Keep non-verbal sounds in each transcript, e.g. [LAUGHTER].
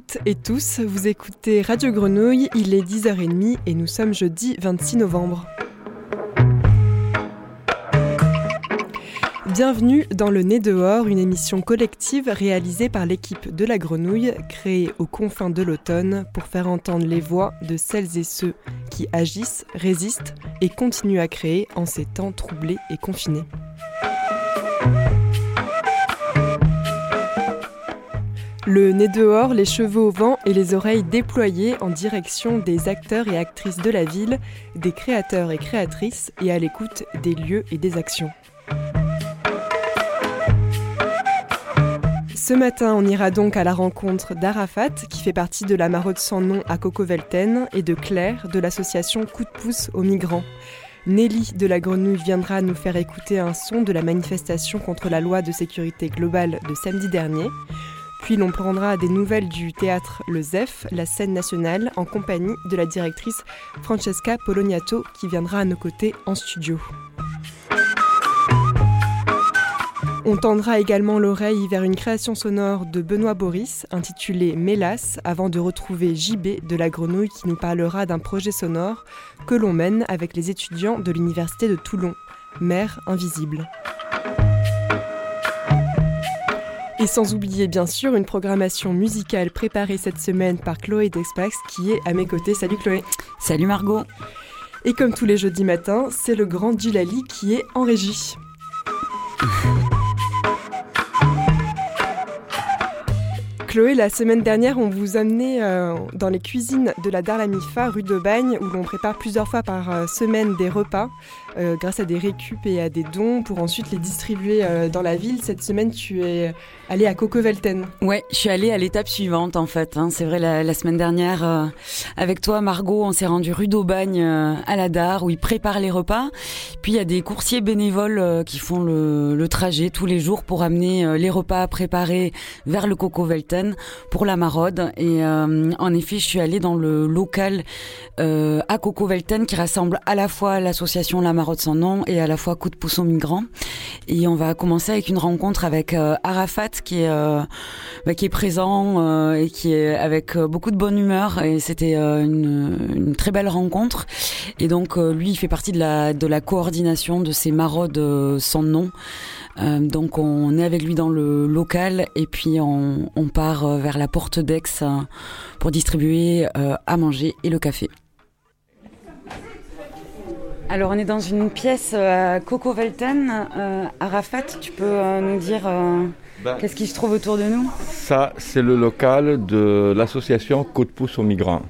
Toutes et tous, vous écoutez Radio Grenouille, il est 10h30 et nous sommes jeudi 26 novembre. Bienvenue dans Le Nez dehors, une émission collective réalisée par l'équipe de la Grenouille, créée aux confins de l'automne pour faire entendre les voix de celles et ceux qui agissent, résistent et continuent à créer en ces temps troublés et confinés. Le nez dehors, les cheveux au vent et les oreilles déployées en direction des acteurs et actrices de la ville, des créateurs et créatrices et à l'écoute des lieux et des actions. Ce matin, on ira donc à la rencontre d'Arafat, qui fait partie de la maraude sans nom à Coco-Velten, et de Claire, de l'association Coup de pouce aux migrants. Nelly de la Grenouille viendra nous faire écouter un son de la manifestation contre la loi de sécurité globale de samedi dernier. Puis l'on prendra des nouvelles du théâtre Le ZEF, la scène nationale, en compagnie de la directrice Francesca Poloniato qui viendra à nos côtés en studio. On tendra également l'oreille vers une création sonore de Benoît Boris intitulée Mélas avant de retrouver JB de la Grenouille qui nous parlera d'un projet sonore que l'on mène avec les étudiants de l'Université de Toulon, Mère invisible. Et sans oublier bien sûr une programmation musicale préparée cette semaine par Chloé Despax qui est à mes côtés. Salut Chloé. Salut Margot. Et comme tous les jeudis matins, c'est le grand Djilali qui est en régie. [LAUGHS] Chloé, la semaine dernière, on vous amenait euh, dans les cuisines de la Darlamifa, rue de Bagne, où l'on prépare plusieurs fois par euh, semaine des repas euh, grâce à des récup et à des dons pour ensuite les distribuer dans la ville. Cette semaine, tu es allée à Coco-Velten. Ouais, je suis allée à l'étape suivante en fait. Hein. C'est vrai, la, semaine dernière, avec toi, Margot, on s'est rendu rue d'Aubagne à la Dar où ils préparent les repas. Puis il y a des coursiers bénévoles qui font le, trajet tous les jours pour amener les repas préparés vers le Coco-Velten pour la maraude. Et euh, en effet, je suis allée dans le local euh, à Coco Velten qui rassemble à la fois l'association La Maraude sans nom et à la fois Coup de pouce aux migrants. Et on va commencer avec une rencontre avec euh, Arafat qui est bah, qui est présent et qui est avec beaucoup de bonne humeur. Et c'était une, très belle rencontre. Et donc lui, il fait partie de la de la coordination de ces maraudes sans nom. Euh, donc on est avec lui dans le local et puis on, part euh, vers la porte d'Aix euh, pour distribuer à manger et le café. Alors on est dans une pièce à Coco Velten. Arafat, tu peux nous dire ben, qu'est-ce qui se trouve autour de nous? Ça, c'est le local de l'association Coup de pouce aux migrants.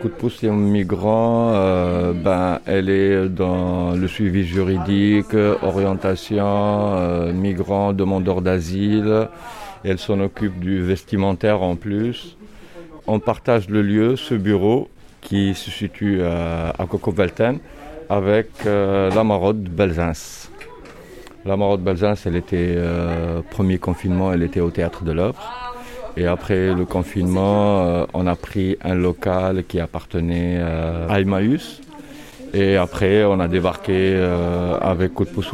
Coup de pouce aux migrants, euh, ben, elle est dans le suivi juridique, orientation, euh, migrants, demandeurs d'asile. Elle s'en occupe du vestimentaire en plus. On partage le lieu, ce bureau, qui se situe à, à Coco-Velten, avec euh, la maraude Belzins. La maraude Belzins, elle était, premier confinement, elle était au théâtre de l'œuvre. Et après le confinement, euh, on a pris un local qui appartenait euh, à Emmaüs. Et après, on a débarqué euh, avec Coup de pouce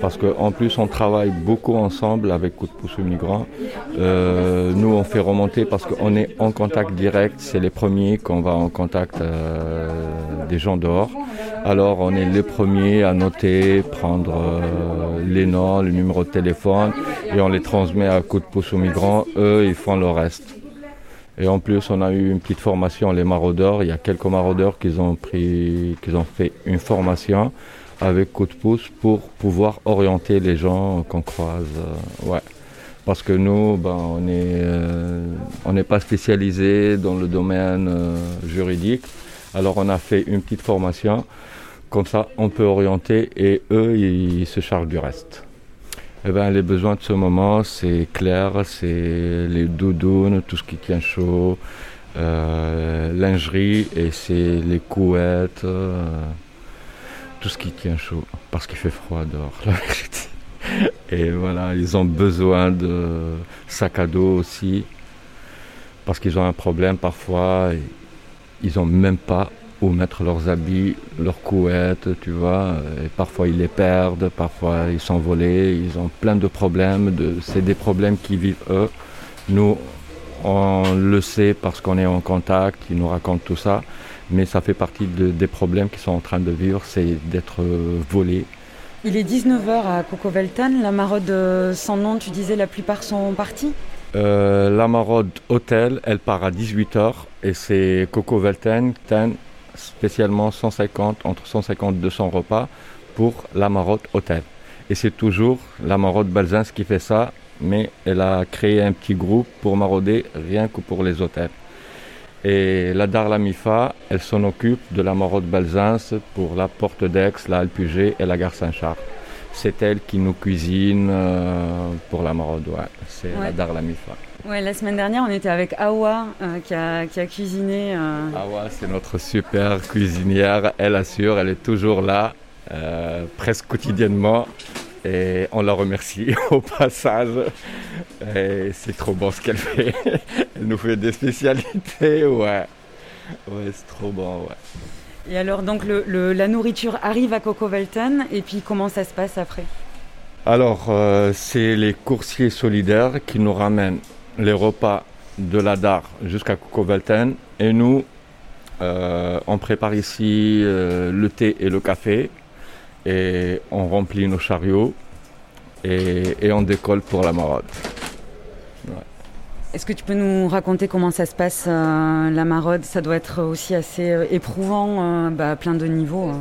parce qu'en plus on travaille beaucoup ensemble avec Coup de pouce aux migrants. Euh, nous on fait remonter parce qu'on est en contact direct, c'est les premiers qu'on va en contact euh, des gens dehors. Alors on est les premiers à noter, prendre euh, les noms, le numéro de téléphone et on les transmet à Coup de pouce aux migrants. Eux ils font le reste. Et en plus, on a eu une petite formation, les maraudeurs. Il y a quelques maraudeurs ont pris, qui ont fait une formation avec coup de pouce pour pouvoir orienter les gens qu'on croise. Euh, ouais. Parce que nous, ben, on n'est euh, on n'est pas spécialisé dans le domaine euh, juridique. Alors on a fait une petite formation. Comme ça, on peut orienter et eux, ils se chargent du reste. Eh ben, les besoins de ce moment, c'est clair, c'est les doudounes, tout ce qui tient chaud, lingerie et c'est les couettes tout ce qui tient chaud, parce qu'il fait froid dehors, [LAUGHS] Et voilà, ils ont besoin de sac à dos aussi, parce qu'ils ont un problème parfois, ils n'ont même pas où mettre leurs habits, leurs couettes, tu vois, et parfois ils les perdent, parfois ils sont volés, ils ont plein de problèmes, de, c'est des problèmes qui vivent eux, Nous, on le sait parce qu'on est en contact, ils nous racontent tout ça, mais ça fait partie des problèmes qu'ils sont en train de vivre, c'est d'être volés. Il est 19h à Coco-Velten, la maraude sans nom, tu disais la plupart sont partis? Euh, La maraude hôtel, elle part à 18h et c'est Coco-Velten, spécialement 150, entre 150 et 200 repas pour la maraude hôtel. Et c'est toujours la maraude Balzins qui fait ça, mais elle a créé un petit groupe pour marauder rien que pour les hôtels. Et la Darlamifa, elle s'en occupe de la maraude Balzins pour la Porte d'Aix, la Alpugé et la gare Saint-Charles. C'est elle qui nous cuisine euh, pour la maraude, ouais. c'est la Darlamifa. Ouais, la semaine dernière, on était avec Awa euh, qui, a, qui, a, cuisiné. Euh. Awa, c'est notre super cuisinière. Elle assure, elle est toujours là, presque quotidiennement. Et on la remercie [LAUGHS] au passage. c'est trop bon ce qu'elle fait. [LAUGHS] Elle nous fait des spécialités, ouais. Ouais, c'est trop bon, ouais. Et alors, donc, le, la nourriture arrive à Coco Velten, et puis comment ça se passe après? Alors, euh, c'est les coursiers solidaires qui nous ramènent les repas de la DAR jusqu'à Coco Velten, et nous, euh, on prépare ici euh, le thé et le café et on remplit nos chariots et, on décolle pour la maraude. Est-ce que tu peux nous raconter comment ça se passe euh, la maraude Ça doit être aussi assez euh, éprouvant, euh, bah, plein de niveaux. Hein.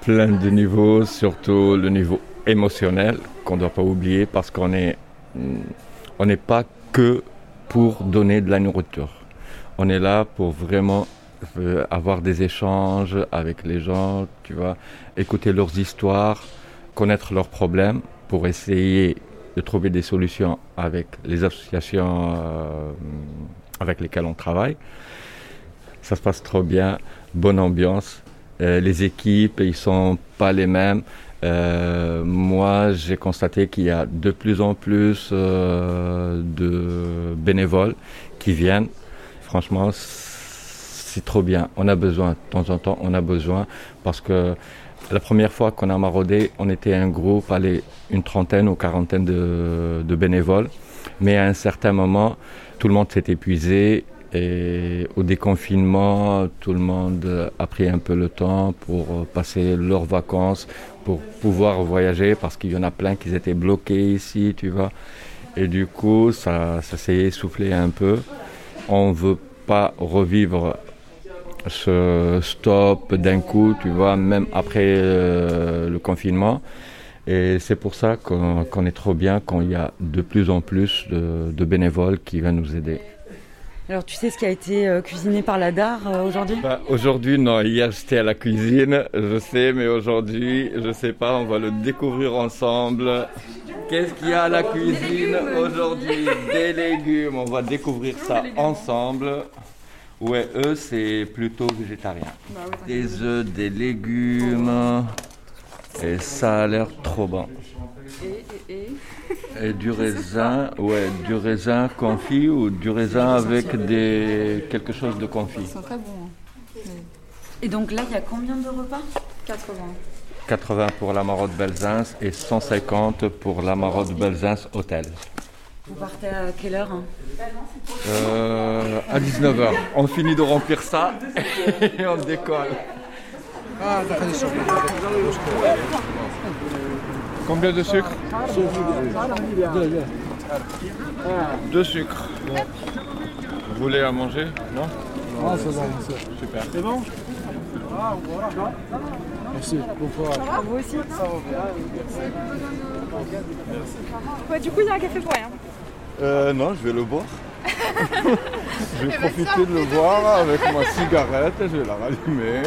Plein de niveaux, surtout le niveau émotionnel qu'on ne doit pas oublier parce qu'on est, on n'est pas que pour donner de la nourriture. On est là pour vraiment avoir des échanges avec les gens, tu vois, écouter leurs histoires, connaître leurs problèmes pour essayer de trouver des solutions avec les associations euh, avec lesquelles on travaille. Ça se passe trop bien, bonne ambiance. Euh, les équipes, ils sont pas les mêmes. Euh, moi, j'ai constaté qu'il y a de plus en plus de bénévoles qui viennent. Franchement, trop bien. On a besoin, de temps en temps, on a besoin parce que la première fois qu'on a maraudé, on était un groupe, allez, une trentaine ou quarantaine de, bénévoles. Mais à un certain moment, tout le monde s'est épuisé et au déconfinement, tout le monde a pris un peu le temps pour passer leurs vacances, pour pouvoir voyager parce qu'il y en a plein qui étaient bloqués ici, tu vois. Et du coup, ça, ça s'est essoufflé un peu. On ne veut pas revivre ce stop d'un coup, tu vois, même après euh, le confinement. Et c'est pour ça qu'on est trop bien quand il y a de plus en plus de, bénévoles qui viennent nous aider. Alors tu sais ce qui a été euh, cuisiné par la DAR euh, aujourd'hui? Bah, Aujourd'hui non, hier j'étais à la cuisine, je sais, mais aujourd'hui je sais pas, on va le découvrir ensemble. Qu'est-ce qu'il y a à la cuisine? Aujourd'hui Des légumes, on va découvrir ça ensemble. Ouais, eux, c'est plutôt végétarien. Bah des œufs, des légumes. Et ça a l'air trop bon. Et, et, et, du raisin, ouais, du raisin confit ou du raisin avec des quelque chose de confit. Ils sont très bons. Hein. Et donc là, il y a combien de repas? 80. 80 pour la marotte Belzins et 150 pour la marotte Belzins Hôtel. Vous partez à quelle heure hein euh, À 19h. On finit de remplir ça [LAUGHS] et on décolle. Combien de sucre Deux sucres. Vous voulez à manger Non Ah, c'est bon, Super. C'est bon Merci, bon courage. Vous aussi. Ouais, du coup, il y a un café pour rien. Euh, non, je vais le boire. [LAUGHS] je vais eh ben, profiter de le boire avec ma cigarette, je vais la rallumer.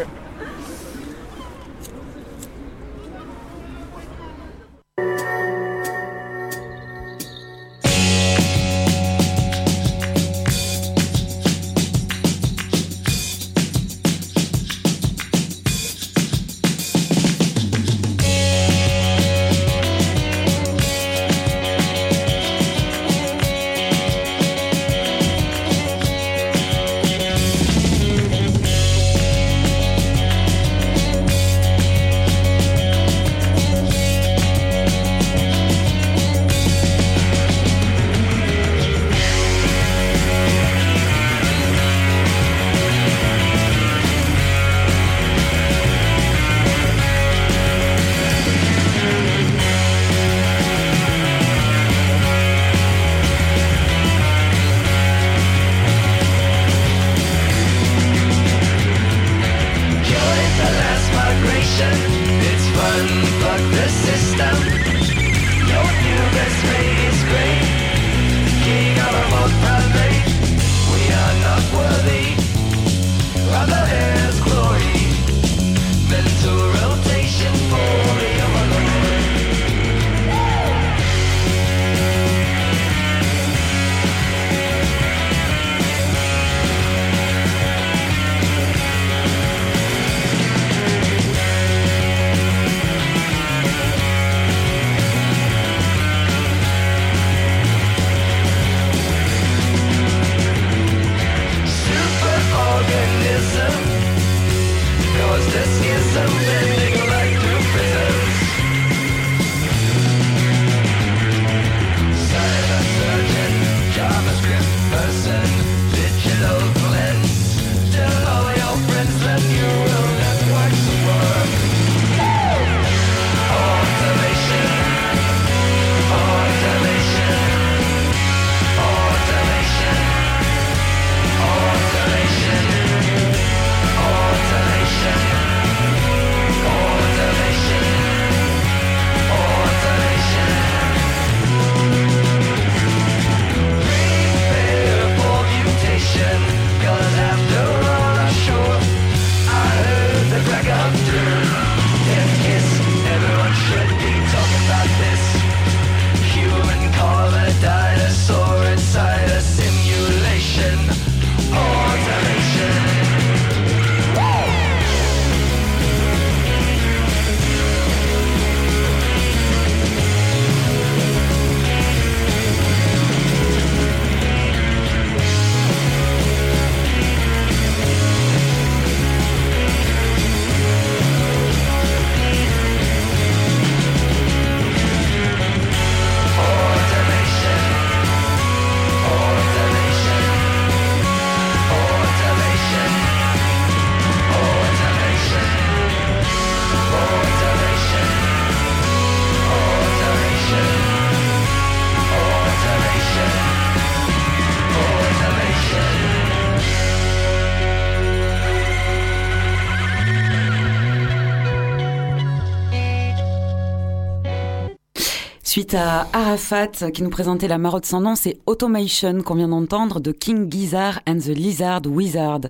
À Arafat qui nous présentait la marotte sans nom, c'est Automation qu'on vient d'entendre de King Gizzard and the Lizard Wizard,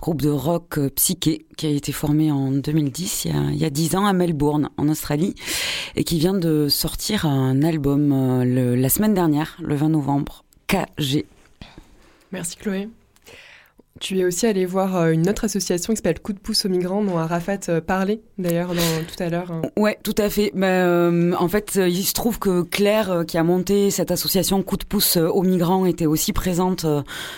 groupe de rock euh, psyché qui a été formé en 2010, il y a, 10 ans à Melbourne, en Australie, et qui vient de sortir un album euh, la semaine dernière, le 20 novembre, KG. Merci Chloé. Tu es aussi allé voir euh, une autre association qui s'appelle Coup de pouce aux migrants, dont Arafat euh, parlait d'ailleurs [LAUGHS] tout à l'heure. Hein. Ouais, tout à fait. Mais, euh, en fait, il se trouve que Claire, qui a monté cette association Coup de pouce aux migrants, était aussi présente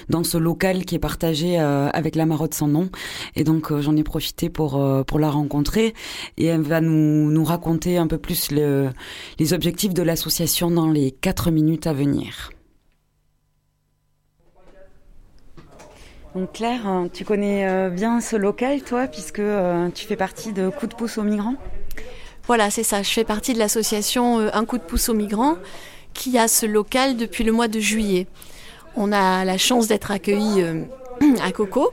dans ce local qui est partagé avec la Marotte sans nom. Et donc, j'en ai profité pour pour la rencontrer. Et elle va nous nous raconter un peu plus le, les objectifs de l'association dans les quatre minutes à venir. Donc Claire, euh, tu connais euh, bien ce local, toi, puisque euh, tu fais partie de Coup de pouce aux migrants? Voilà, c'est ça. Je fais partie de l'association Un coup de pouce aux migrants, qui a ce local depuis le mois de juillet. On a la chance d'être accueillis [CLEARS THROAT] à Coco,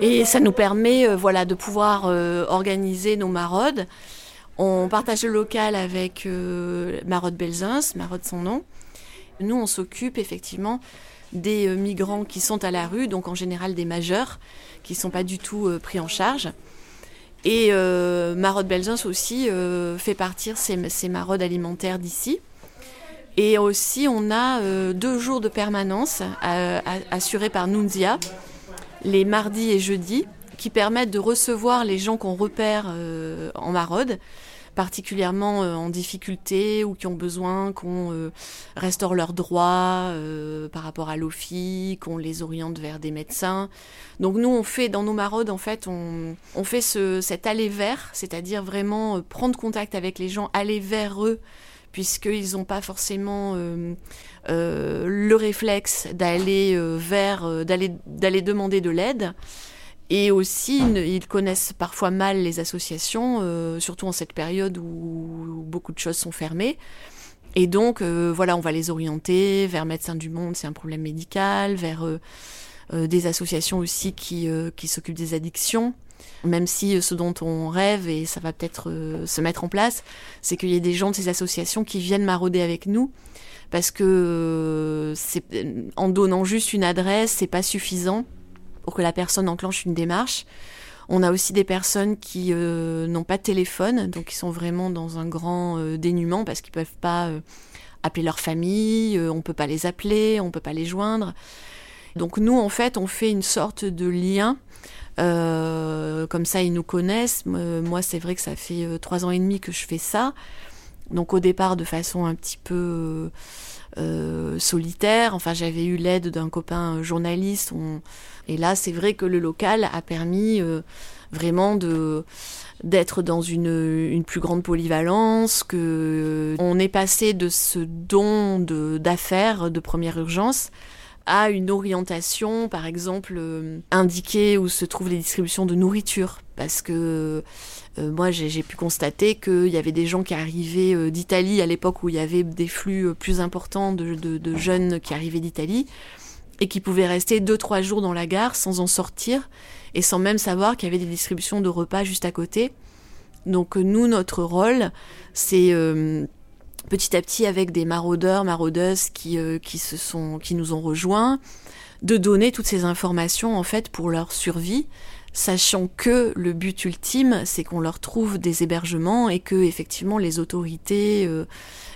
et ça nous permet voilà, de pouvoir organiser nos maraudes. On partage le local avec Marode Belzins, Marode son nom. Nous, on s'occupe effectivement des euh, migrants qui sont à la rue, donc en général des majeurs, qui ne sont pas du tout euh, pris en charge. Et euh, Marode Belzins aussi fait partir ces, ces maraudes alimentaires d'ici. Et aussi, on a deux jours de permanence assurés par Nunzia, les mardis et jeudis, qui permettent de recevoir les gens qu'on repère en maraude particulièrement euh, en difficulté ou qui ont besoin qu'on euh, restaure leurs droits euh, par rapport à l'OFI, qu'on les oriente vers des médecins. Donc nous, on fait dans nos maraudes, en fait, on, fait ce, cet aller vers, c'est-à-dire vraiment prendre contact avec les gens, aller vers eux, puisqu'ils n'ont pas forcément le réflexe d'aller vers, d'aller demander de l'aide. Et aussi, ils connaissent parfois mal les associations, euh, surtout en cette période où beaucoup de choses sont fermées. Et donc, euh, voilà, on va les orienter vers Médecins du Monde, c'est un problème médical, vers euh, des associations aussi qui, qui s'occupent des addictions. Même si ce dont on rêve, et ça va peut-être se mettre en place, c'est qu'il y ait des gens de ces associations qui viennent marauder avec nous parce que c'est en donnant juste une adresse, c'est pas suffisant pour que la personne enclenche une démarche. On a aussi des personnes qui euh, n'ont pas de téléphone, donc qui sont vraiment dans un grand euh, dénuement parce qu'ils peuvent pas euh, appeler leur famille, on peut pas les appeler, on peut pas les joindre. Donc nous, en fait, on fait une sorte de lien. comme ça, ils nous connaissent. moi, c'est vrai que ça fait trois ans et demi que je fais ça. Donc au départ de façon un petit peu euh, solitaire. Enfin, j'avais eu l'aide d'un copain journaliste. Et là, c'est vrai que le local a permis euh, vraiment d'être dans une, plus grande polyvalence, que euh, on est passé de ce don d'affaires de, première urgence à une orientation, par exemple, indiquer où se trouvent les distributions de nourriture. Parce que euh, moi, j'ai pu constater qu'il y avait des gens qui arrivaient euh, d'Italie à l'époque où il y avait des flux euh, plus importants de, jeunes qui arrivaient d'Italie et qui pouvaient rester 2-3 jours dans la gare sans en sortir et sans même savoir qu'il y avait des distributions de repas juste à côté. Donc nous, notre rôle, c'est petit à petit avec des maraudeurs, maraudeuses qui, sont, qui nous ont rejoints, de donner toutes ces informations en fait pour leur survie sachant que le but ultime, c'est qu'on leur trouve des hébergements et que effectivement les autorités, euh,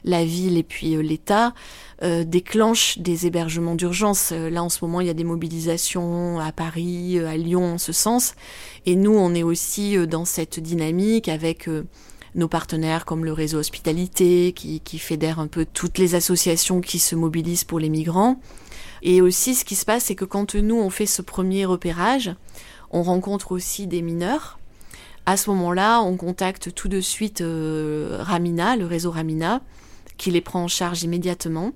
la ville et puis euh, l'État euh, déclenchent des hébergements d'urgence. Là, en ce moment, il y a des mobilisations à Paris, à Lyon en ce sens, et nous, on est aussi dans cette dynamique avec nos partenaires comme le réseau Hospitalité, qui, qui fédère un peu toutes les associations qui se mobilisent pour les migrants. Et aussi, ce qui se passe, c'est que quand nous, on fait ce premier repérage, on rencontre aussi des mineurs. À ce moment-là, on contacte tout de suite euh, Ramina, le réseau Ramina, qui les prend en charge immédiatement.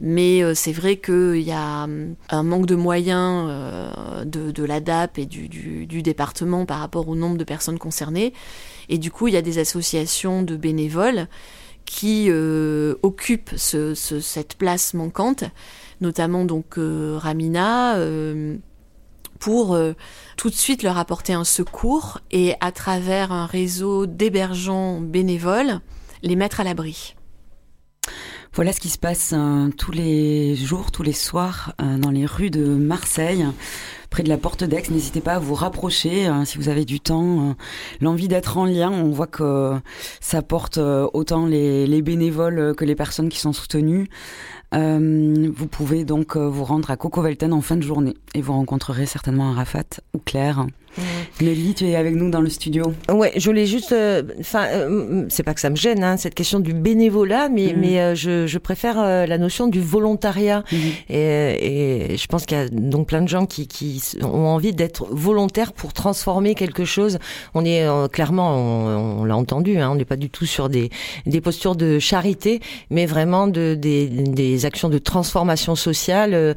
Mais euh, c'est vrai qu'il y a hum, un manque de moyens euh, de, la DAP et du, département par rapport au nombre de personnes concernées. Et du coup, il y a des associations de bénévoles qui occupent cette place manquante, notamment donc Ramina pour euh, tout de suite leur apporter un secours et à travers un réseau d'hébergeants bénévoles, les mettre à l'abri. Voilà ce qui se passe euh, tous les jours, tous les soirs euh, dans les rues de Marseille près de la porte d'Aix. N'hésitez pas à vous rapprocher si vous avez du temps, l'envie d'être en lien. On voit que ça porte autant les, les, bénévoles que les personnes qui sont soutenues. Euh, vous pouvez donc euh, vous rendre à Coco Velten en fin de journée et vous rencontrerez certainement Arafat ou Claire Nelly, tu es avec nous dans le studio. Ouais, je voulais juste, euh, enfin, euh, c'est pas que ça me gêne, hein, cette question du bénévolat, mais mhm. mais euh, je, je, préfère la notion du volontariat. Mhm. Et, et, je pense qu'il y a donc plein de gens qui, qui ont envie d'être volontaires pour transformer quelque chose. On est clairement, on, l'a entendu, hein, on n'est pas du tout sur des des postures de charité, mais vraiment de des, des actions de transformation sociale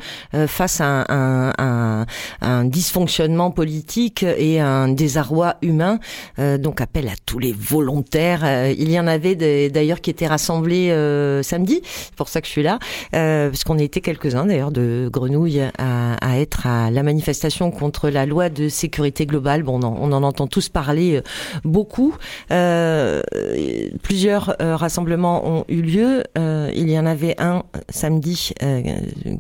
face à un, un, un dysfonctionnement politique et un désarroi humain. Euh, donc appel à tous les volontaires. Euh, il y en avait d'ailleurs qui étaient rassemblés euh, samedi. C'est pour ça que je suis là, parce qu'on était quelques-uns d'ailleurs de Grenouille à, être à la manifestation contre la loi de sécurité globale. Bon, on en, on en entend tous parler beaucoup. plusieurs rassemblements ont eu lieu. il y en avait un samedi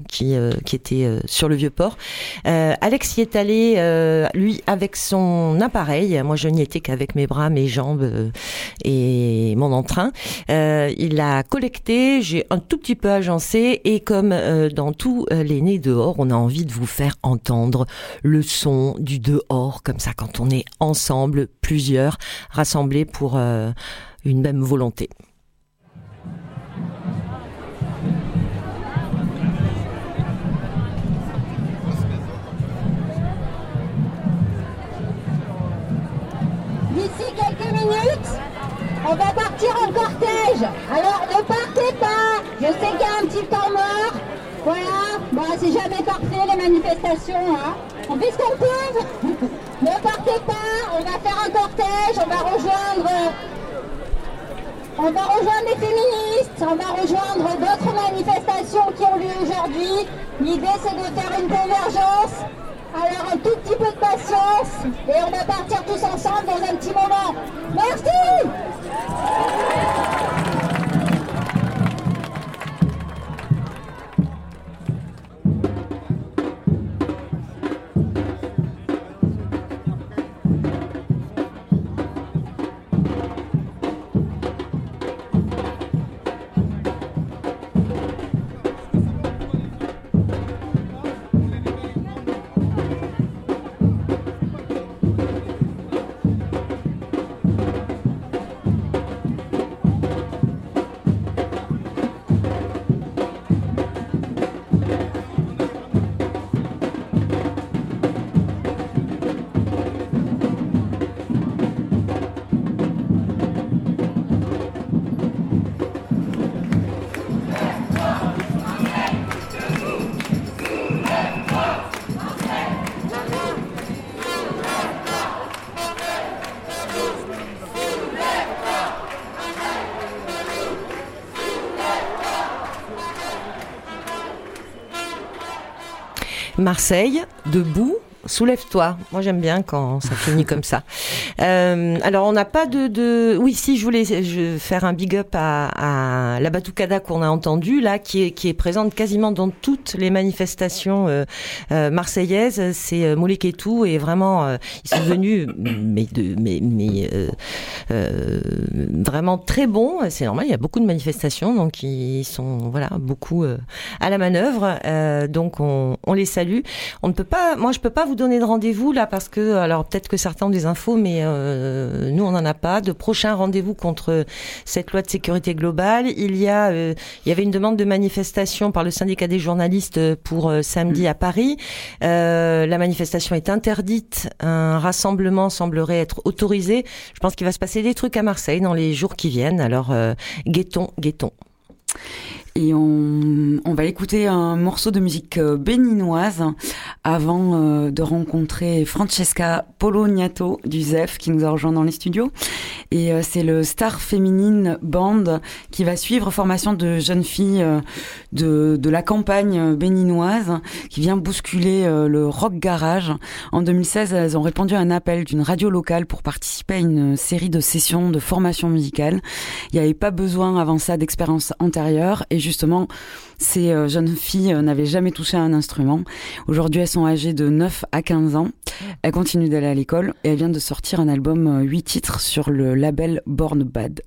qui, qui était sur le vieux port. Alex y est allé, lui, avec son appareil. Moi, je n'y étais qu'avec mes bras, mes jambes euh, et mon entrain. Euh, il a collecté, j'ai un tout petit peu agencé et comme euh, dans tous les nez dehors, on a envie de vous faire entendre le son du dehors, comme ça, quand on est ensemble, plusieurs, rassemblés pour une même volonté. Alors ne partez pas. Je sais qu'il y a un petit temps mort. Voilà. Bon, c'est jamais parfait les manifestations. On fait ce qu'on peut. ne partez pas. On va faire un cortège. On va rejoindre. On va rejoindre les féministes, on va rejoindre d'autres manifestations qui ont lieu aujourd'hui. L'idée c'est de faire une convergence Alors un tout petit peu de patience et on va partir tous ensemble dans un petit moment. Merci Marseille, debout, Soulève-toi. Moi, j'aime bien quand ça finit comme ça. Euh, alors, on n'a pas de, Oui, si, je voulais faire un big up à, la Batucada qu'on a entendue, là, qui est, présente quasiment dans toutes les manifestations euh, euh, marseillaises. C'est Molek et tout, et vraiment, ils sont venus, mais, vraiment très bons. C'est normal, il y a beaucoup de manifestations, donc ils sont, voilà, beaucoup à la manœuvre. donc, on, on les salue. On ne peut pas, moi, je peux pas vous donner de rendez-vous là parce que alors peut-être que certains ont des infos, mais euh, nous on n'en a pas. De prochains rendez-vous contre cette loi de sécurité globale. Il y a, euh, il y avait une demande de manifestation par le syndicat des journalistes pour euh, samedi à Paris. Euh, la manifestation est interdite. Un rassemblement semblerait être autorisé. Je pense qu'il va se passer des trucs à Marseille dans les jours qui viennent. Alors euh, guettons, guettons. Et on, va écouter un morceau de musique euh, béninoise avant euh, de rencontrer Francesca Poloniato du ZEF qui nous a rejoint dans les studios. Et euh, c'est le Star Féminine Band qui va suivre formation de jeunes filles de, de la campagne béninoise qui vient bousculer le rock garage. En 2016, elles ont répondu à un appel d'une radio locale pour participer à une série de sessions de formation musicale. Il n'y avait pas besoin avant ça d'expérience antérieure et justement, ces euh, jeunes filles euh, n'avaient jamais touché à un instrument. Aujourd'hui, elles sont âgées de 9 à 15 ans. Elles continuent d'aller à l'école et elles viennent de sortir un album 8 euh, titres sur le label Born Bad.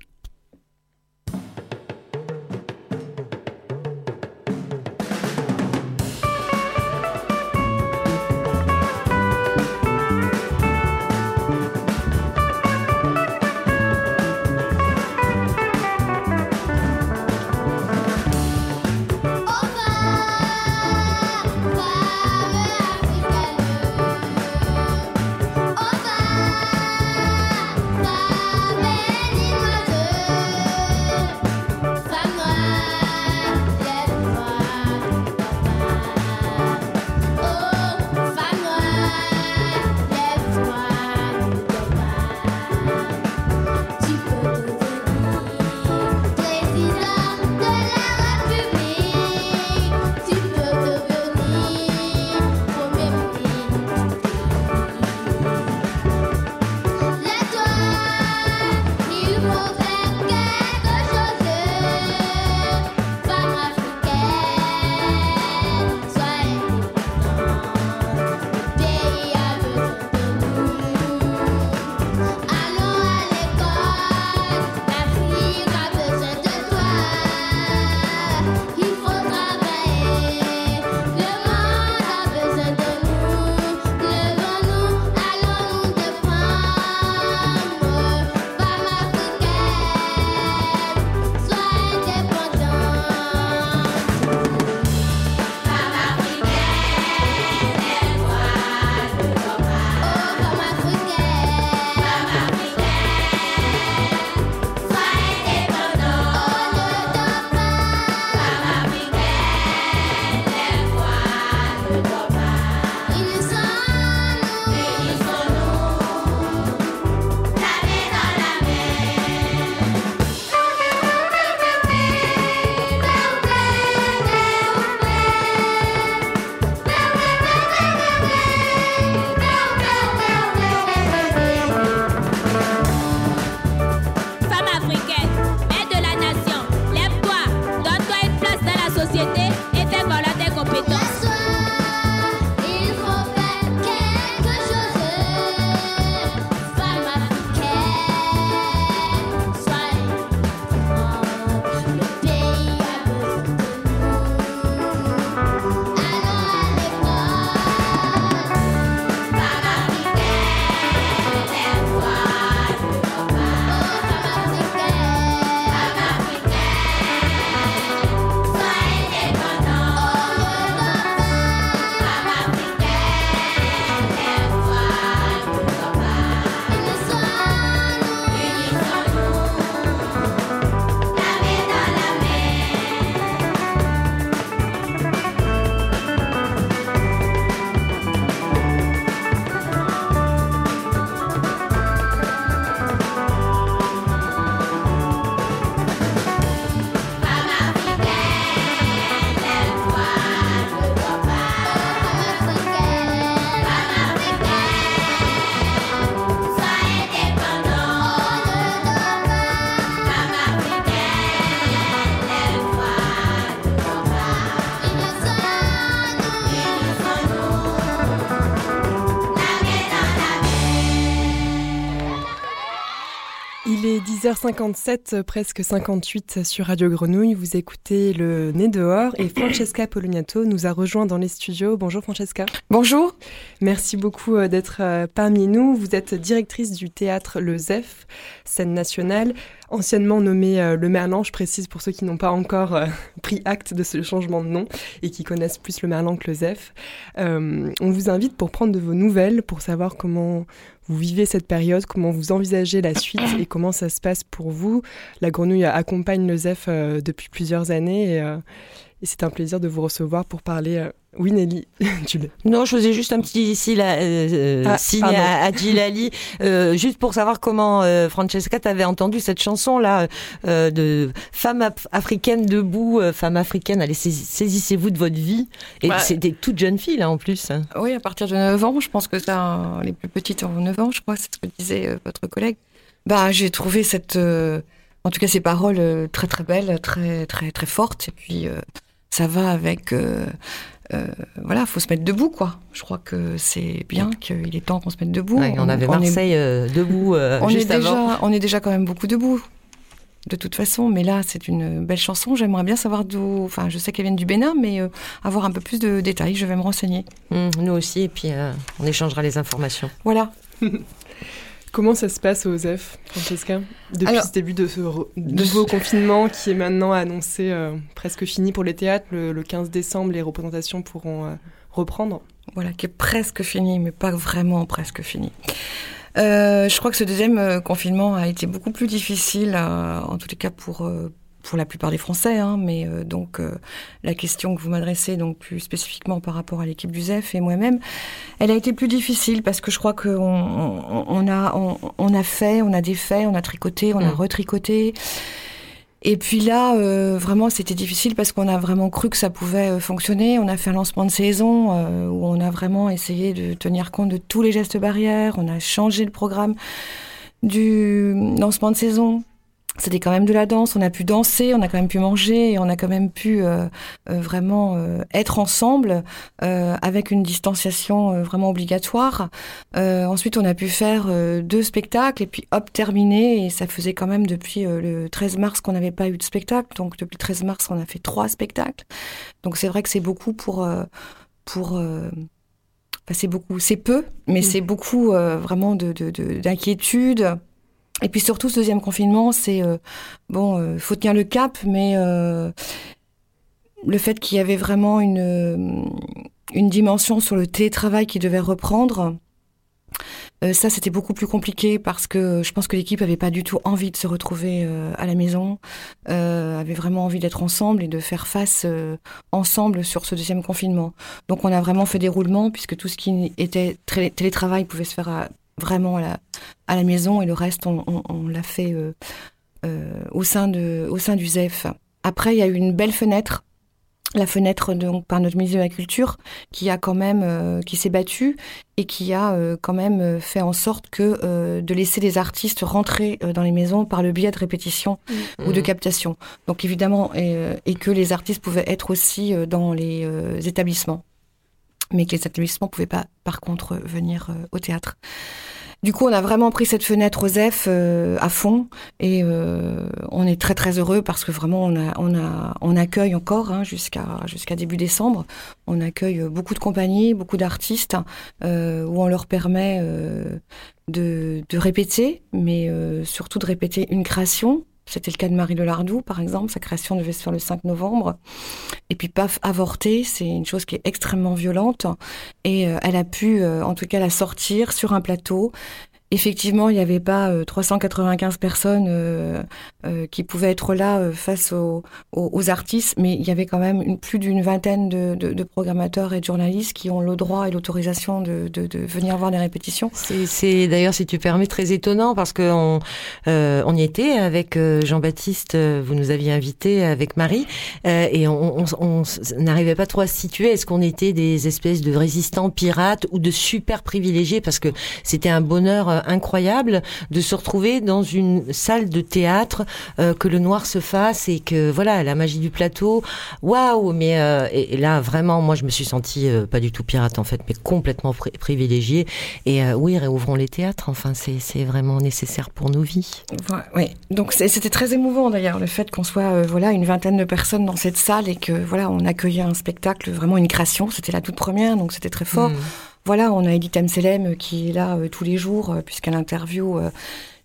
10h57, presque 58 sur Radio Grenouille. Vous écoutez le Nez dehors et Francesca Poloniato nous a rejoint dans les studios. Bonjour Francesca. Bonjour. Merci beaucoup euh, d'être euh, parmi nous. Vous êtes directrice du théâtre Le ZEF, scène nationale, anciennement nommé euh, Le Merlan. Je précise pour ceux qui n'ont pas encore [LAUGHS] pris acte de ce changement de nom et qui connaissent plus le Merlan que le ZEF. on vous invite pour prendre de vos nouvelles, pour savoir comment vous vivez cette période, comment vous envisagez la suite et comment ça se passe pour vous? La Grenouille accompagne le ZEF euh, depuis plusieurs années et, euh, et c'est un plaisir de vous recevoir pour parler euh, oui, Nelly, [LAUGHS] tu l'es. Non, je faisais juste un petit signe à, euh, ah, signe à, Gilali, [LAUGHS] euh, juste pour savoir comment euh, Francesca t'avais entendu cette chanson là euh, de femme africaine debout, euh, femme africaine, allez saisissez-vous de votre vie. Et c'était toute jeune fille là en plus. Oui, à partir de 9 ans, je pense que ça, les plus petites ont 9 ans, je crois, c'est ce que disait votre collègue. Bah, j'ai trouvé cette, en tout cas ces paroles très très belles, très très très fortes, et puis ça va avec euh, voilà, faut se mettre debout, quoi. Je crois que c'est bien qu'il est temps qu'on se mette debout. on, avait Marseille euh, debout euh, on juste est déjà, On est déjà quand même beaucoup debout, de toute façon. Mais là, c'est une belle chanson. J'aimerais bien savoir d'où. Enfin, je sais qu'elle vient du Bénin, mais avoir un peu plus de détails. Je vais me renseigner. Mmh, nous aussi, et puis on échangera les informations. Voilà. [LAUGHS] Comment ça se passe aux ZEF, Francesca Depuis ce début de ce nouveau confinement qui est maintenant annoncé euh, presque fini pour les théâtres, le, 15 décembre, les représentations pourront euh, reprendre? Voilà, qui est presque fini, mais pas vraiment presque fini. Euh, je crois que ce deuxième confinement a été beaucoup plus difficile, en tout cas pour pour la plupart des Français, hein, mais euh, donc euh, la question que vous m'adressez donc plus spécifiquement par rapport à l'équipe du ZEF et moi-même, elle a été plus difficile parce que je crois qu'on on, a on, a fait, on a défait, on a tricoté, on a mm. retricoté. Et puis là, euh, vraiment, c'était difficile parce qu'on a vraiment cru que ça pouvait fonctionner. On a fait un lancement de saison où on a vraiment essayé de tenir compte de tous les gestes barrières. On a changé le programme du lancement de saison c'était quand même de la danse, on a pu danser, on a quand même pu manger, et on a quand même pu euh, euh, vraiment euh, être ensemble avec une distanciation vraiment obligatoire. ensuite, on a pu faire deux spectacles et puis hop, terminé. Et ça faisait quand même depuis le 13 mars qu'on n'avait pas eu de spectacle. Donc depuis le 13 mars, on a fait trois spectacles. Donc c'est vrai que c'est beaucoup pour... pour c'est beaucoup, c'est peu, mais c'est beaucoup vraiment d'inquiétude. De, de, et puis surtout, ce deuxième confinement, c'est euh, bon, euh, faut tenir le cap, mais euh, le fait qu'il y avait vraiment une euh, une dimension sur le télétravail qui devait reprendre. ça, c'était beaucoup plus compliqué parce que je pense que l'équipe avait pas du tout envie de se retrouver à la maison, avait vraiment envie d'être ensemble et de faire face ensemble sur ce deuxième confinement. Donc, on a vraiment fait des roulements puisque tout ce qui était télétravail pouvait se faire à vraiment à la, à la maison et le reste, on, on, l'a fait euh, euh, au, sein de, au sein du ZEF. Après, il y a eu une belle fenêtre, la fenêtre donc par notre ministre de la Culture, qui a quand même, euh, qui s'est battue et qui a quand même fait en sorte que de laisser les artistes rentrer dans les maisons par le biais de répétition ou de mmh. captation. Donc évidemment, et, et, que les artistes pouvaient être aussi dans les établissements mais que les établissements pouvaient pas, par contre, venir au théâtre. Du coup, on a vraiment pris cette fenêtre aux F euh, à fond et euh, on est très très heureux parce que vraiment on a on a on accueille encore hein, jusqu'à jusqu'à début décembre. On accueille beaucoup de compagnies, beaucoup d'artistes euh, où on leur permet de, de répéter, mais surtout de répéter une création c'était le cas de Marie Lelardou, par exemple. Sa création devait se faire le 5 novembre. Et puis, paf, avorter, c'est une chose qui est extrêmement violente. Et euh, elle a pu, euh, en tout cas, la sortir sur un plateau. Effectivement, il n'y avait pas 395 euh, personnes euh, euh, qui pouvaient être là face aux, artistes, mais il y avait quand même plus d'une vingtaine de, programmateurs et de journalistes qui ont le droit et l'autorisation de, venir voir des répétitions. C'est d'ailleurs, si tu permets, très étonnant parce qu'on on y était avec Jean-Baptiste, vous nous aviez invité avec Marie, et on n'arrivait pas trop à se situer. Est-ce qu'on était des espèces de résistants pirates ou de super privilégiés? Parce que c'était un bonheur incroyable de se retrouver dans une salle de théâtre euh, que le noir se fasse et que voilà la magie du plateau. Waouh Mais euh, et, là vraiment, moi je me suis sentie euh, pas du tout pirate en fait, mais complètement privilégiée. Et oui, réouvrons les théâtres. Enfin, c'est vraiment nécessaire pour nos vies. oui. Donc c'était très émouvant d'ailleurs le fait qu'on soit voilà une vingtaine de personnes dans cette salle et que voilà on accueillait un spectacle, vraiment une création. C'était la toute première, donc c'était très fort. Mm. Voilà, on a Edith Amselem qui est là tous les jours puisqu'elle interview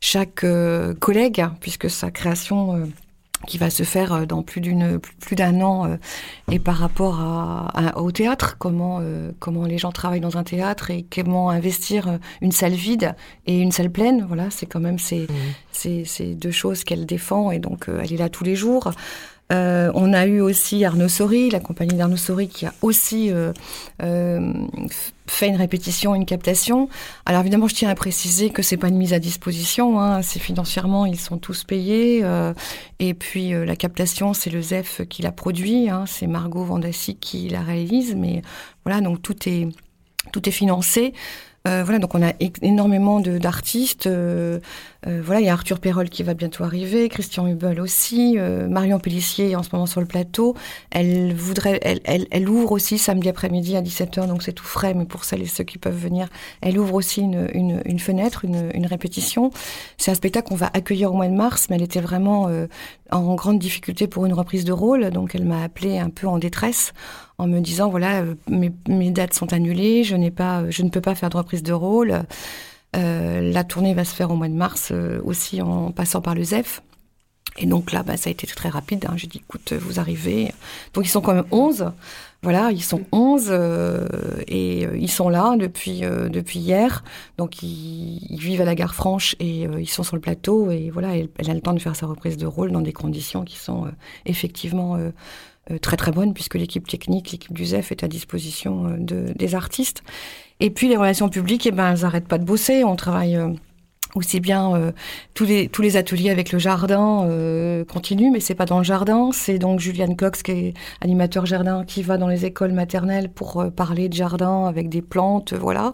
chaque euh, collègue, puisque sa création euh, qui va se faire euh, dans plus d'une plus d'un an et par rapport à, au théâtre. Comment comment les gens travaillent dans un théâtre et comment investir une salle vide et une salle pleine. Voilà c'est quand même ces, mmh. ces, deux choses qu'elle défend et donc elle est là tous les jours euh, on a eu aussi Arnaud Sori, la compagnie d'Arnaud Sori, qui a aussi euh, euh, fait une répétition, une captation. Alors évidemment, je tiens à préciser que c'est pas une mise à disposition. Hein, c'est financièrement, ils sont tous payés. et puis la captation, c'est le ZEF qui l'a produit. Hein, c'est Margot Vandassi qui la réalise. Mais voilà, donc tout est tout est financé. Euh, voilà, donc on a énormément d'artistes. Euh, euh, voilà, il y a Arthur Perrol qui va bientôt arriver, Christian Hubel aussi, Marion Pellissier en ce moment sur le plateau. Elle voudrait, elle, elle, elle ouvre aussi samedi après-midi à 17h, donc c'est tout frais, mais pour celles et ceux qui peuvent venir, elle ouvre aussi une, une, une fenêtre, une, une répétition. C'est un spectacle qu'on va accueillir au mois de mars, mais elle était vraiment en grande difficulté pour une reprise de rôle, donc elle m'a appelé un peu en détresse en me disant voilà euh, mes, dates sont annulées, je n'ai pas, je ne peux pas faire de reprise de rôle. Euh, la tournée va se faire au mois de mars euh, aussi en passant par le ZEF. Et donc là, bah, ça a été très rapide. Hein. J'ai dit, écoute, vous arrivez. Donc ils sont quand même 11. Voilà, ils sont 11 euh, et euh, ils sont là depuis euh, hier. Donc ils, vivent à la gare Franche et ils sont sur le plateau. Et voilà, elle, a le temps de faire sa reprise de rôle dans des conditions qui sont effectivement euh, très très bonne puisque l'équipe technique, l'équipe du ZEF est à disposition euh, de, des artistes. Et puis les relations publiques, eh ben, elles n'arrêtent pas de bosser. On travaille euh, aussi bien tous les tous les ateliers avec le jardin euh, continuent, mais c'est pas dans le jardin. C'est donc Juliane Cox qui est animateur jardin qui va dans les écoles maternelles pour parler de jardin avec des plantes, voilà.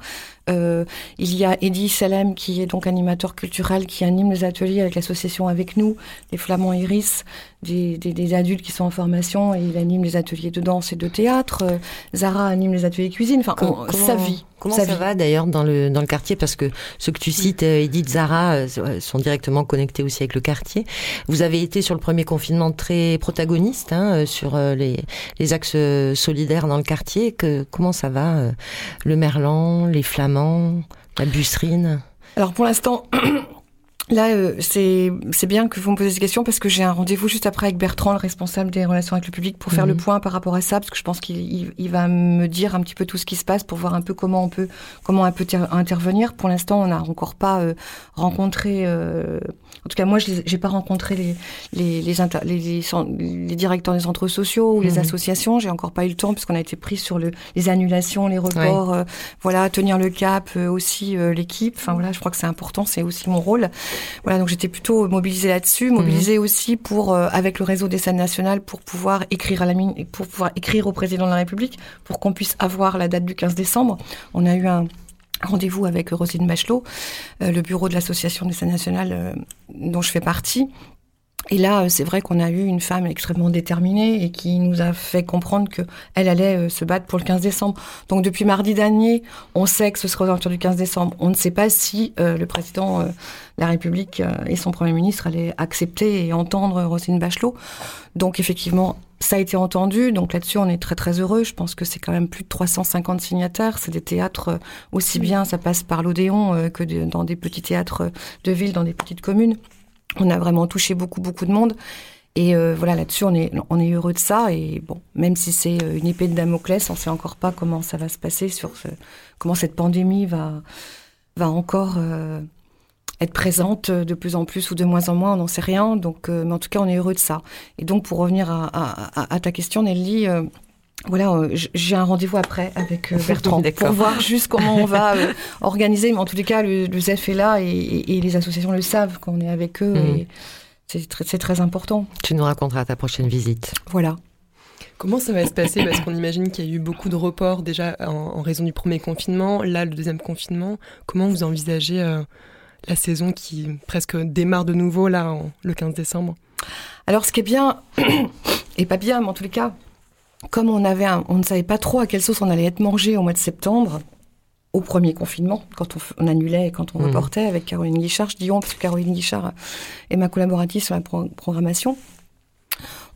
Euh, il y a Eddie Salem qui est donc animateur culturel qui anime les ateliers avec l'association avec nous, les Flamands Iris, des, des, des, adultes qui sont en formation et il anime les ateliers de danse et de théâtre. Euh, Zara anime les ateliers cuisine. Enfin, on, sa vie. Comment ça, va d'ailleurs dans le dans le quartier? Parce que ceux que tu cites, euh, Edith, Zara, euh, sont directement connectés aussi avec le quartier. Vous avez été sur le premier confinement très protagoniste hein, sur les les axes solidaires dans le quartier. Que comment ça va Le Merlan, les Flamands la busserine? Alors pour l'instant, [CLEARS THROAT] Là, euh, c'est bien que vous me posez ces questions parce que j'ai un rendez-vous juste après avec Bertrand, le responsable des relations avec le public, pour faire le mhm. point par rapport à ça, parce que je pense qu'il il, va me dire un petit peu tout ce qui se passe pour voir un peu comment on peut comment on peut intervenir. Pour l'instant, on n'a encore pas euh, rencontré, euh, en tout cas moi, j'ai pas rencontré les les les, les, les, directeurs des centres sociaux ou les mhm. associations. J'ai encore pas eu le temps puisqu'on a été pris sur le, les annulations, les reports, voilà, tenir le cap aussi l'équipe. Enfin voilà, je crois que c'est important, c'est aussi mon rôle. Voilà, donc j'étais plutôt mobilisée là-dessus, mobilisée aussi pour euh, avec le réseau des scènes nationales pour pouvoir écrire à la mine, pour pouvoir écrire au président de la République pour qu'on puisse avoir la date du 15 décembre. On a eu un rendez-vous avec Rosine Bachelot, euh, le bureau de l'association des scènes nationales euh, dont je fais partie, et là, euh, c'est vrai qu'on a eu une femme extrêmement déterminée et qui nous a fait comprendre que elle allait euh, se battre pour le 15 décembre. Donc depuis mardi dernier, on sait que ce sera aux alentours du 15 décembre. On ne sait pas si euh, le président de la République et son premier ministre allaient accepter et entendre Rosine Bachelot. Donc effectivement, ça a été entendu. Donc là-dessus, on est très très heureux. Je pense que c'est quand même plus de 350 signataires. C'est des théâtres aussi bien, ça passe par l'Odéon que dans des petits théâtres de ville, dans des petites communes. On a vraiment touché beaucoup, beaucoup de monde. Et euh, voilà, là-dessus, on est, on est heureux de ça. Et bon, même si c'est euh, une épée de Damoclès, on ne sait encore pas comment ça va se passer, sur ce, comment cette pandémie va, va encore euh, être présente de plus en plus ou de moins en moins, on n'en sait rien. Donc, mais en tout cas, on est heureux de ça. Et donc, pour revenir à, à, à ta question, Nelly, voilà, j'ai un rendez-vous après avec [LAUGHS] Bertrand pour voir juste comment on va [LAUGHS] organiser. Mais en tous les cas, le, le ZEF est là et, et, les associations le savent qu'on est avec eux. Mm. Et c'est très, très important. Tu nous raconteras ta prochaine visite. Voilà. Comment ça va se passer? Parce qu'on imagine qu'il y a eu beaucoup de reports déjà en, raison du premier confinement. Là, le deuxième confinement. Comment vous envisagez la saison qui presque démarre de nouveau là le 15 décembre? Alors ce qui est bien, [COUGHS] et pas bien, mais en tous les cas, comme on avait, on ne savait pas trop à quelle sauce on allait être mangé au mois de septembre, au premier confinement, quand on, annulait et quand on mmh. reportait avec Caroline Guichard, je dis on parce que Caroline Guichard est ma collaboratrice sur la programmation.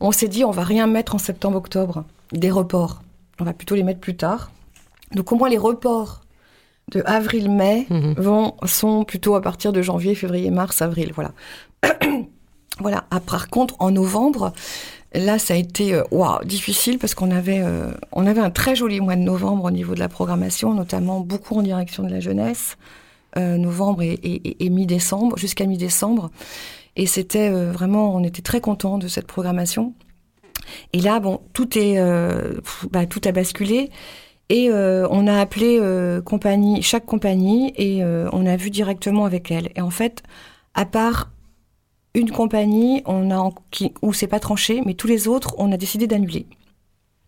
On s'est dit on va rien mettre en septembre-octobre, des reports. On va plutôt les mettre plus tard. Donc au moins les reports de avril-mai mmh. vont sont plutôt à partir de janvier, février, mars, avril. Voilà. [CLEARS THROAT] voilà. Ah, par contre, en novembre, Là, ça a été euh, difficile parce qu'on avait, euh, on avait un très joli mois de novembre au niveau de la programmation, notamment beaucoup en direction de la jeunesse, euh, novembre et, mi-décembre, jusqu'à mi-décembre. Et c'était vraiment, on était très contents de cette programmation. Et là, bon, tout est, bah, tout a basculé. Et on a appelé compagnie, chaque compagnie, et on a vu directement avec elle. Et en fait, à part une compagnie, on a qui, où c'est pas tranché, mais tous les autres, on a décidé d'annuler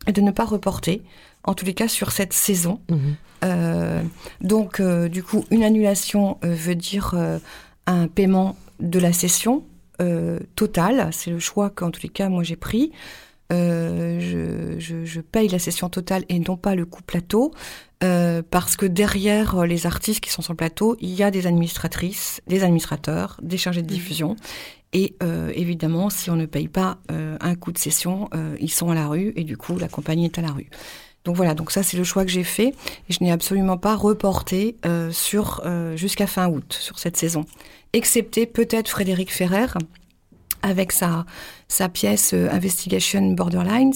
et de ne pas reporter, en tous les cas sur cette saison. Mhm. Euh, donc, euh, du coup, une annulation euh, veut dire un paiement de la session totale. C'est le choix qu'en tous les cas, moi, j'ai pris. Je, je, je, paye la session totale et non pas le coût plateau. parce que derrière les artistes qui sont sur le plateau, il y a des administratrices, des administrateurs, des chargés de mhm. diffusion. Et euh, évidemment, si on ne paye pas euh, un coût de session, euh, ils sont à la rue et du coup, la compagnie est à la rue. Donc voilà, donc ça c'est le choix que j'ai fait et je n'ai absolument pas reporté sur jusqu'à fin août sur cette saison, excepté peut-être Frédéric Ferrer avec sa pièce Investigation Borderlines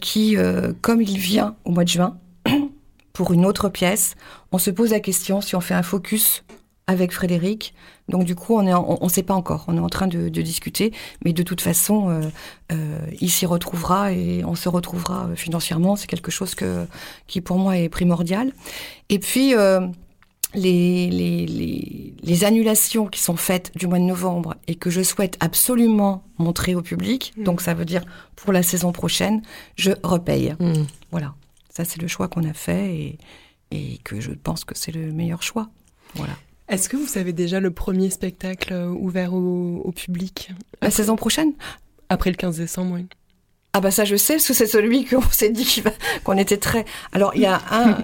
qui, comme il vient au mois de juin [COUGHS] pour une autre pièce, on se pose la question si on fait un focus avec Frédéric. Donc du coup, on on sait pas encore. On est en train de, discuter, mais de toute façon, euh, euh, il s'y retrouvera et on se retrouvera financièrement. C'est quelque chose qui pour moi est primordial. Et puis euh, les, les, les, les, annulations qui sont faites du mois de novembre et que je souhaite absolument montrer au public. Mmh. Donc ça veut dire pour la saison prochaine, je repaye. Mmh. Voilà. Ça c'est le choix qu'on a fait et, et que je pense que c'est le meilleur choix. Voilà. Est-ce que vous savez déjà le premier spectacle euh, ouvert au, public? La saison prochaine? Après le 15 décembre, oui. Ah bah ça je sais, parce que c'est celui [LAUGHS] qu'on s'est dit qu'on était très... Alors il y a un...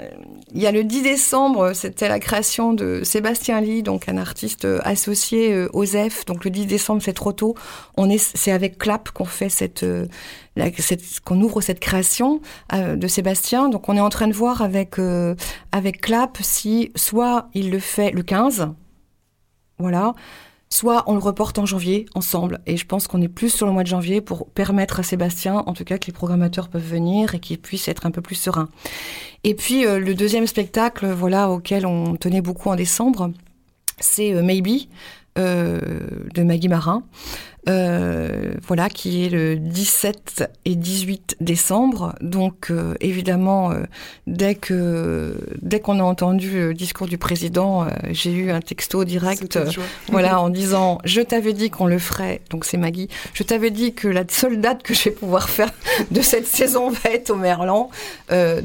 Il y a le 10 décembre, c'était la création de Sébastien Lee, donc un artiste euh, associé euh, aux F. Donc le 10 décembre, c'est trop tôt. On est, c'est avec Clap qu'on fait cette, cette qu'on ouvre cette création de Sébastien. Donc on est en train de voir avec avec Clap si soit il le fait le 15, voilà, soit on le reporte en janvier ensemble. Et je pense qu'on est plus sur le mois de janvier pour permettre à Sébastien, en tout cas, que les programmateurs peuvent venir et qu'ils puissent être un peu plus sereins. Et puis euh, le deuxième spectacle, voilà, auquel on tenait beaucoup en décembre, c'est euh, Maybe euh, de Maggie Marin. Euh, voilà, qui est le 17 et 18 décembre. Donc, euh, évidemment, euh, dès que dès qu'on a entendu le discours du président, j'ai eu un texto direct, [LAUGHS] voilà, en disant je t'avais dit qu'on le ferait. Donc c'est Maggie. Je t'avais dit que la seule date que je vais pouvoir faire de cette saison va être au Merlan.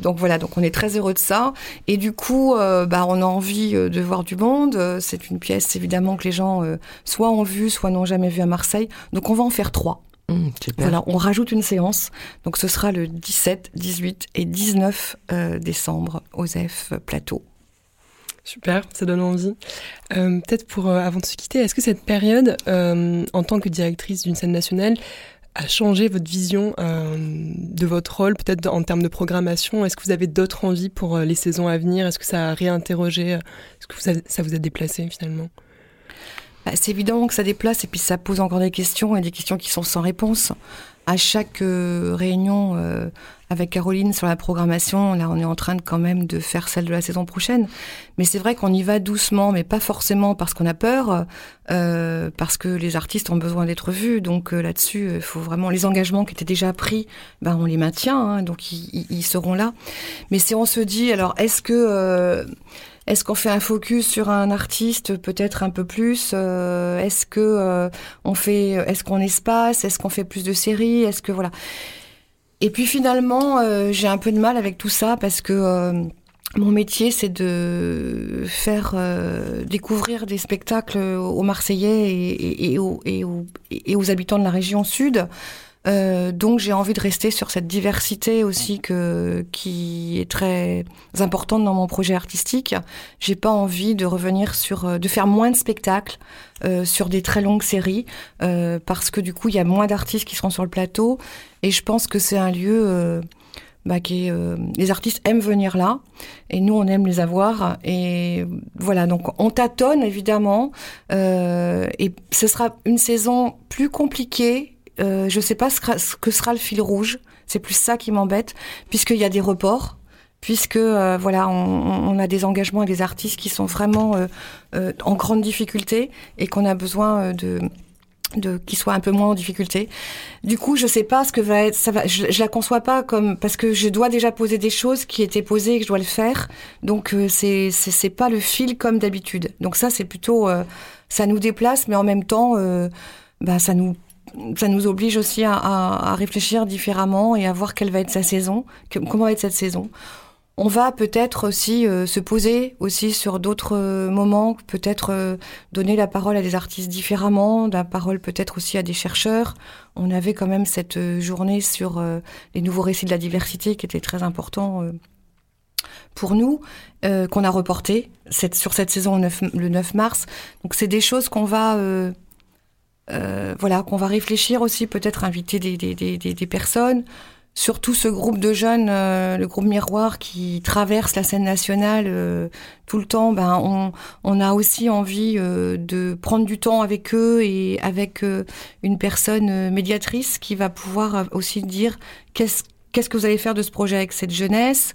donc voilà, donc on est très heureux de ça. Et du coup, bah on a envie de voir du monde. C'est une pièce évidemment que les gens soit ont vu, soit n'ont jamais vu à Marseille. Donc on va en faire trois. Mmh, voilà, on rajoute une séance. Donc ce sera le 17, 18 et 19 euh, décembre, OSEF Plateau. Super, ça donne envie. Euh, peut-être pour euh, avant de se quitter, est-ce que cette période, en tant que directrice d'une scène nationale, a changé votre vision de votre rôle, peut-être en termes de programmation? Est-ce que vous avez d'autres envies pour les saisons à venir? Est-ce que ça a réinterrogé Est-ce que ça vous a déplacé finalement? Bah, c'est évident que ça déplace et puis ça pose encore des questions et des questions qui sont sans réponse. À chaque euh, réunion euh, avec Caroline sur la programmation, là on est en train de quand même de faire celle de la saison prochaine. Mais c'est vrai qu'on y va doucement, mais pas forcément parce qu'on a peur, euh, parce que les artistes ont besoin d'être vus. Donc là-dessus, il faut vraiment les engagements qui étaient déjà pris, ben on les maintient, hein, donc ils, ils, seront là. Mais si on se dit, alors est-ce que est-ce qu'on fait un focus sur un artiste peut-être un peu plus euh, euh, Est-ce qu'on espace Est-ce qu'on fait plus de séries Est-ce que voilà Et puis finalement, euh, j'ai un peu de mal avec tout ça parce que mon métier, c'est de faire découvrir des spectacles aux Marseillais et, aux, habitants de la région sud. Euh, donc j'ai envie de rester sur cette diversité aussi que qui est très importante dans mon projet artistique. J'ai pas envie de revenir sur euh, de faire moins de spectacles euh, sur des très longues séries euh, parce que du coup il y a moins d'artistes qui seront sur le plateau et je pense que c'est un lieu euh, bah, qui euh, les artistes aiment venir là et nous on aime les avoir et voilà donc on tâtonne évidemment euh, et ce sera une saison plus compliquée euh, je sais pas ce, que sera le fil rouge c'est plus ça qui m'embête puisqu'il y a des reports puisque euh, voilà on, a des engagements et des artistes qui sont vraiment euh, en grande difficulté et qu'on a besoin de de qui un peu moins en difficulté. Du coup, je sais pas ce que va être je, je la conçois pas comme parce que je dois déjà poser des choses qui étaient posées et que je dois le faire. Donc euh, c'est c'est pas le fil comme d'habitude. Donc ça c'est plutôt euh, ça nous déplace mais en même temps euh, bah ça nous ça nous oblige aussi à, réfléchir différemment et à voir quelle va être sa saison, comment va être cette saison on va peut-être aussi euh, se poser aussi sur d'autres euh, moments, peut-être euh, donner la parole à des artistes différemment, la parole peut-être aussi à des chercheurs. On avait quand même cette journée sur les nouveaux récits de la diversité qui était très important pour nous, qu'on a reporté sur cette saison le 9, le 9 mars. Donc c'est des choses qu'on va voilà qu'on va réfléchir aussi, peut-être inviter des, des, des, des personnes. Surtout ce groupe de jeunes, euh, le groupe Miroir qui traverse la scène nationale euh, tout le temps, ben on, on a aussi envie euh, de prendre du temps avec eux et avec euh, une personne euh, médiatrice qui va pouvoir euh, aussi dire qu'est-ce qu'est-ce que vous allez faire de ce projet avec cette jeunesse,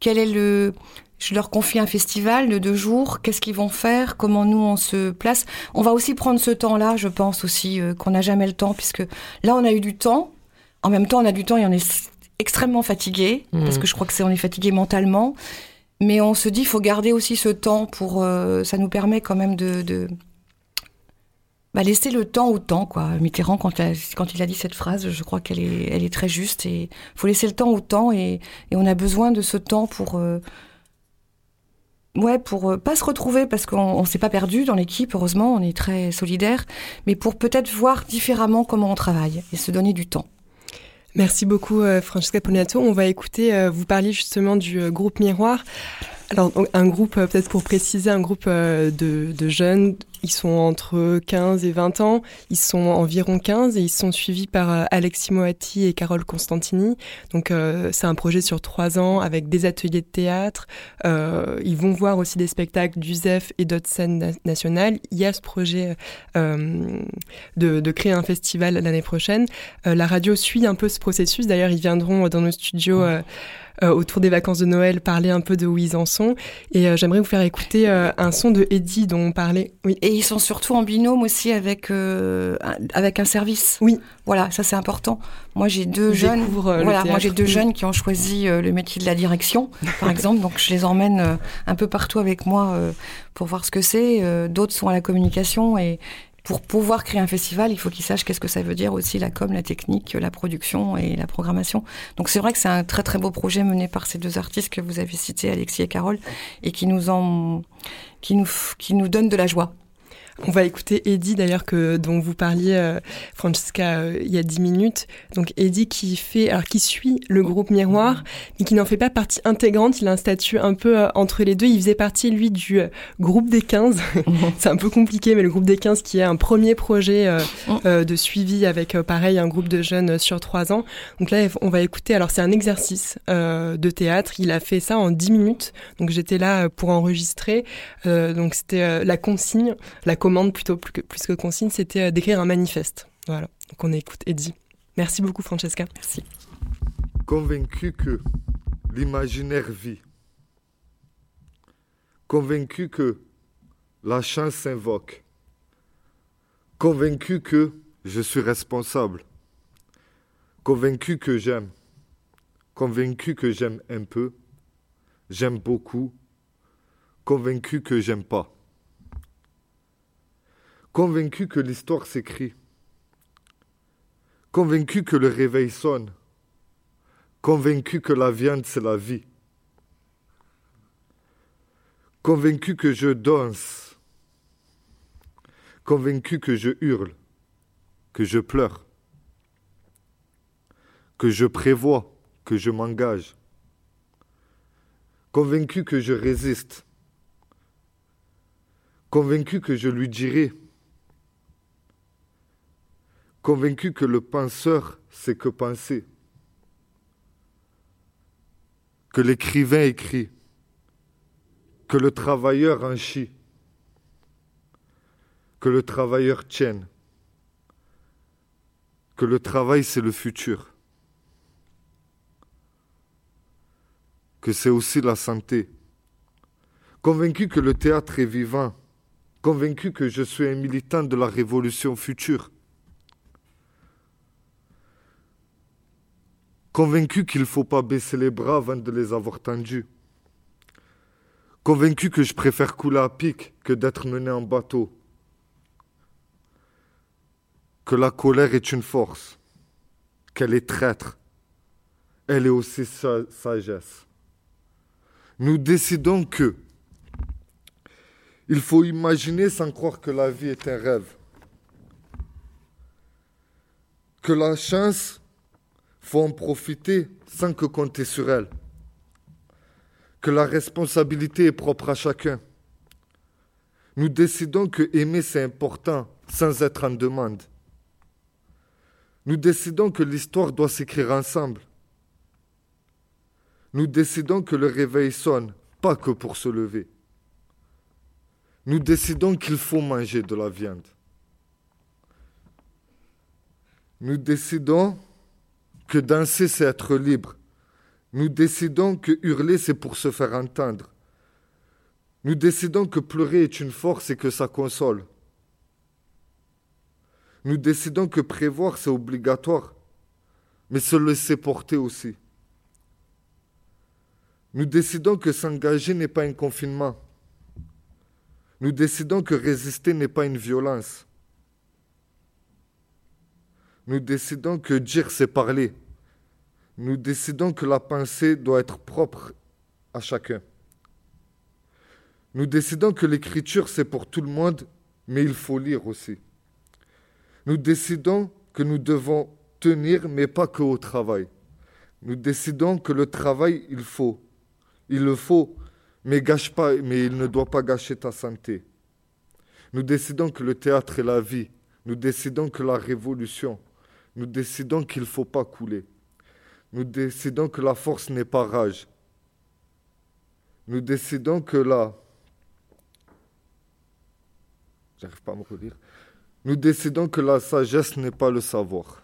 quel est le je leur confie un festival de deux jours, qu'est-ce qu'ils vont faire, comment nous on se place? On va aussi prendre ce temps-là, je pense aussi euh, qu'on n'a jamais le temps, puisque là on a eu du temps, en même temps, on a du temps et on est extrêmement fatigué, mmh. parce que je crois que c'est on est fatigué mentalement. Mais on se dit, il faut garder aussi ce temps pour. Euh, ça nous permet quand même de. de bah, laisser le temps au temps, quoi. Mitterrand, quand, a, quand il a dit cette phrase, je crois qu'elle est, elle est très juste. Et il faut laisser le temps au temps, et, et on a besoin de ce temps pour. Euh, ouais, pour euh, pas se retrouver parce qu'on on s'est pas perdu dans l'équipe, heureusement, on est très solidaire, mais pour peut-être voir différemment comment on travaille et se donner du temps. Merci beaucoup euh, Francesca Ponato. On va écouter, euh, vous parliez justement du groupe Miroir. Alors un groupe, euh, peut-être pour préciser, un groupe euh, de, de jeunes ils sont entre 15 et 20 ans, ils sont environ 15 et ils sont suivis par euh, Alexis Moati et Carole Constantini. Donc euh, c'est un projet sur trois ans avec des ateliers de théâtre. Euh, ils vont voir aussi des spectacles d'USEF et d'autres scènes na nationales. Il y a ce projet euh, de, de créer un festival l'année prochaine. Euh, la radio suit un peu ce processus. D'ailleurs, ils viendront dans nos studios. Euh, autour des vacances de Noël, parler un peu de où ils en sont. Et euh, j'aimerais vous faire écouter euh, un son de Eddie dont on parlait. Oui. Et ils sont surtout en binôme aussi avec avec un service. Oui. Voilà, ça c'est important. Moi j'ai deux jeunes. Voilà, moi j'ai deux oui. jeunes qui ont choisi le métier de la direction, par [LAUGHS] exemple. Donc je les emmène un peu partout avec moi pour voir ce que c'est. D'autres sont à la communication et pour pouvoir créer un festival, il faut qu'ils sachent qu'est-ce que ça veut dire aussi la com, la technique, la production et la programmation. Donc c'est vrai que c'est un très très beau projet mené par ces deux artistes que vous avez cités, Alexis et Carole, et qui nous en, qui nous, qui nous donnent de la joie. On va écouter Eddie d'ailleurs que dont vous parliez euh, Francesca euh, il y a dix minutes. Donc Eddie qui fait alors qui suit le groupe Miroir mais qui n'en fait pas partie intégrante, il a un statut un peu euh, entre les deux, il faisait partie lui du groupe des 15. [LAUGHS] C'est un peu compliqué mais le groupe des 15 qui est un premier projet euh, de suivi avec pareil un groupe de jeunes sur trois ans. Donc là on va écouter alors c'est un exercice de théâtre, il a fait ça en dix minutes. Donc j'étais là pour enregistrer donc c'était la consigne, la commande plutôt plus que, plus que consigne, c'était euh, d'écrire un manifeste. Voilà, donc on écoute Eddie. Merci beaucoup Francesca. Merci. Convaincu que l'imaginaire vit. Convaincu que la chance s'invoque. Convaincu que je suis responsable. Convaincu que j'aime. Convaincu que j'aime un peu. J'aime beaucoup. Convaincu que j'aime pas convaincu que l'histoire s'écrit, convaincu que le réveil sonne, convaincu que la viande c'est la vie, convaincu que je danse, convaincu que je hurle, que je pleure, que je prévois, que je m'engage, convaincu que je résiste, convaincu que je lui dirai, convaincu que le penseur c'est que penser, que l'écrivain écrit, que le travailleur en chie, que le travailleur tienne, que le travail c'est le futur, que c'est aussi la santé, convaincu que le théâtre est vivant, convaincu que je suis un militant de la révolution future, convaincu qu'il ne faut pas baisser les bras avant de les avoir tendus, convaincu que je préfère couler à pic que d'être mené en bateau, que la colère est une force, qu'elle est traître, elle est aussi sa sagesse. Nous décidons que il faut imaginer sans croire que la vie est un rêve, que la chance faut en profiter sans que compter sur elle. Que la responsabilité est propre à chacun. Nous décidons que aimer c'est important sans être en demande. Nous décidons que l'histoire doit s'écrire ensemble. Nous décidons que le réveil sonne, pas que pour se lever. Nous décidons qu'il faut manger de la viande. Nous décidons que danser, c'est être libre. Nous décidons que hurler, c'est pour se faire entendre. Nous décidons que pleurer est une force et que ça console. Nous décidons que prévoir, c'est obligatoire, mais se laisser porter aussi. Nous décidons que s'engager n'est pas un confinement. Nous décidons que résister n'est pas une violence nous décidons que dire, c'est parler. Nous décidons que la pensée doit être propre à chacun. Nous décidons que l'écriture, c'est pour tout le monde, mais il faut lire aussi. Nous décidons que nous devons tenir, mais pas que au travail. Nous décidons que le travail, il faut. Il le faut, mais, mais il ne doit pas gâcher ta santé. Nous décidons que le théâtre est la vie. Nous décidons que la révolution, nous décidons qu'il ne faut pas couler. Nous décidons que la force n'est pas rage. Nous décidons que la... J'arrive pas à me redire. Nous décidons que la sagesse n'est pas le savoir.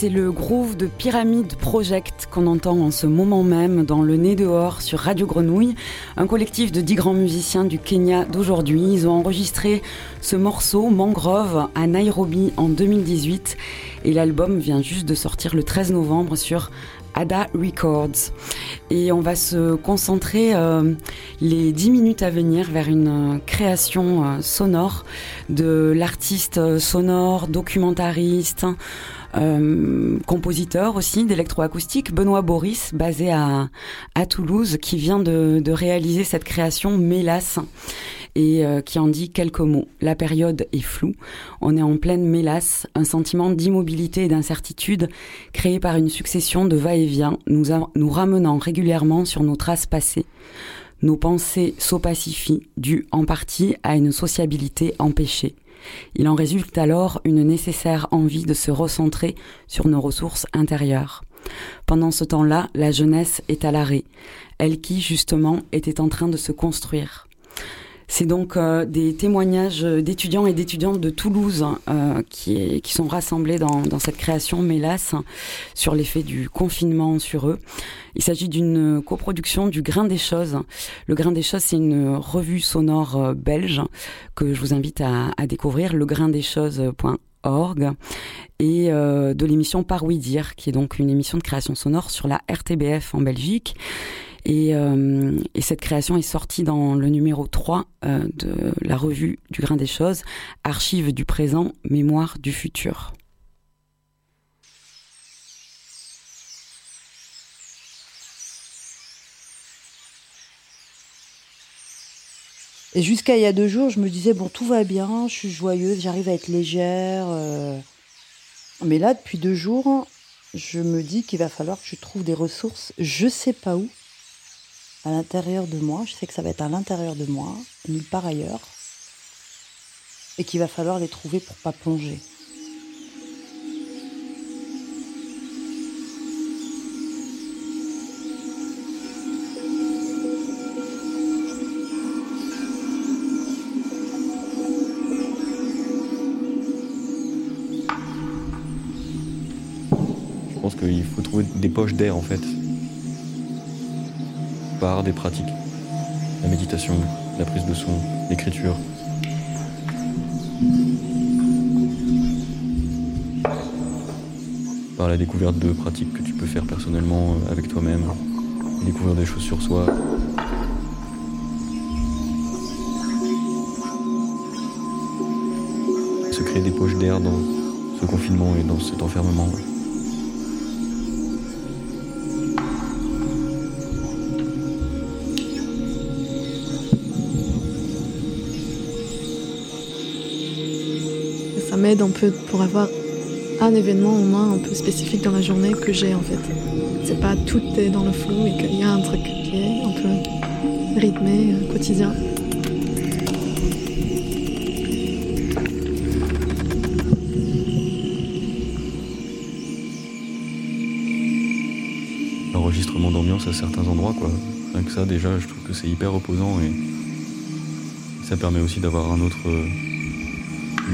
C'est le groove de Pyramid Project qu'on entend en ce moment même dans le nez dehors sur Radio Grenouille, un collectif de dix grands musiciens du Kenya d'aujourd'hui. Ils ont enregistré ce morceau Mangrove à Nairobi en 2018 et l'album vient juste de sortir le 13 novembre sur Ada Records. Et on va se concentrer euh, les dix minutes à venir vers une euh, création euh, sonore de l'artiste sonore, documentariste, compositeur aussi d'électroacoustique, Benoît Boris, basé à, à Toulouse, qui vient de, de réaliser cette création Mélas et euh, qui en dit quelques mots. La période est floue, on est en pleine mélasse, un sentiment d'immobilité et d'incertitude créé par une succession de va-et-vient nous, nous ramenant régulièrement sur nos traces passées. Nos pensées s'opacifient, dues en partie à une sociabilité empêchée. Il en résulte alors une nécessaire envie de se recentrer sur nos ressources intérieures. Pendant ce temps-là, la jeunesse est à l'arrêt, elle qui, justement, était en train de se construire. C'est donc euh, des témoignages d'étudiants et d'étudiantes de Toulouse euh, qui, qui, sont rassemblés dans, dans cette création Mélas sur l'effet du confinement sur eux. Il s'agit d'une coproduction du Grain des Choses. Le Grain des Choses, c'est une revue sonore euh, belge que je vous invite à, à découvrir, legraindeschoses.org et de l'émission Par Oui Dire, qui est donc une émission de création sonore sur la RTBF en Belgique. Et, euh, et, cette création est sortie dans le numéro 3 euh, de la revue du Grain des Choses, Archives du présent, Mémoire du futur. Et jusqu'à il y a deux jours, je me disais, bon, tout va bien, je suis joyeuse, j'arrive à être légère. Euh... Mais là, depuis deux jours, je me dis qu'il va falloir que je trouve des ressources, je sais pas où, à l'intérieur de moi, je sais que ça va être à l'intérieur de moi, nulle part ailleurs, et qu'il va falloir les trouver pour pas plonger. Je pense qu'il faut trouver des poches d'air en fait par des pratiques. La méditation, la prise de son, l'écriture. Par la découverte de pratiques que tu peux faire personnellement euh, avec toi-même, découvrir des choses sur soi. Se créer des poches d'air dans ce confinement et dans cet enfermement. Peu pour avoir un événement au moins un peu spécifique dans la journée que j'ai en fait. C'est pas tout est dans le flou et qu'il y a un truc qui est un peu rythmé, euh, quotidien. L'enregistrement d'ambiance à certains endroits, quoi. Rien que ça, déjà, je trouve que c'est hyper reposant et ça permet aussi d'avoir un autre.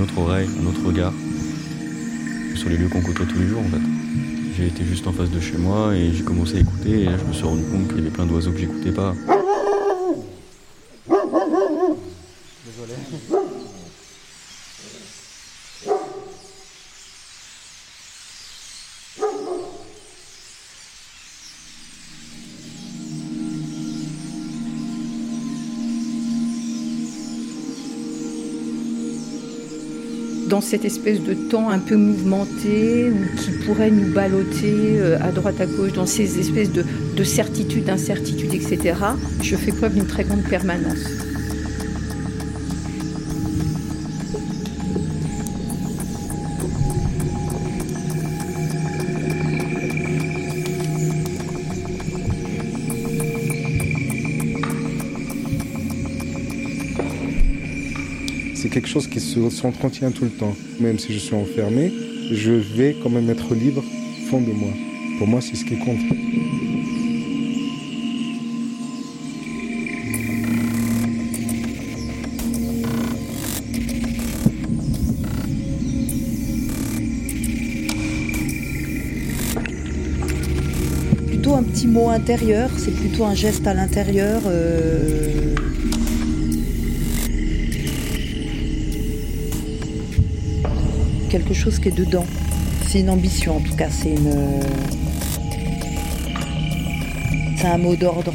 Autre oreille, un autre regard sur les lieux qu'on côtoie tous les jours en fait. J'ai été juste en face de chez moi et j'ai commencé à écouter et là je me suis rendu compte qu'il y avait plein d'oiseaux que j'écoutais pas. Cette espèce de temps un peu mouvementé ou qui pourrait nous balloter euh, à droite à gauche dans ces espèces de, de certitudes, d'incertitudes, etc., je fais preuve d'une très grande permanence. Quelque chose qui s'entretient tout le temps. Même si je suis enfermé, je vais quand même être libre fond de moi. Pour moi, c'est ce qui compte. un petit mot intérieur, c'est plutôt un geste à l'intérieur. euh, Quelque chose qui est dedans. C'est une ambition en tout cas, c'est une. C'est un mot d'ordre.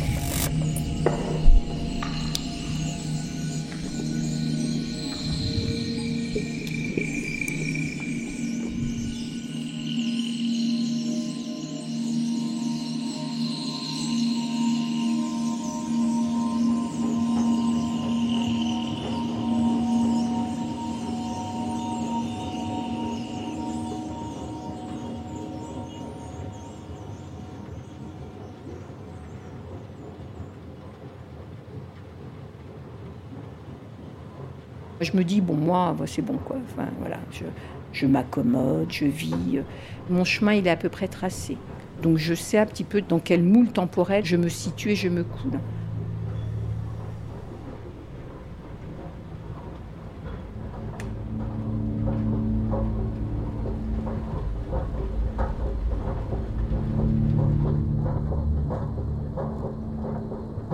Je me dis, bon, moi, c'est bon, quoi. Enfin, voilà, je, je m'accommode, je vis. Mon chemin, il est à peu près tracé. Donc, je sais un petit peu dans quel moule temporel je me situe et je me coule.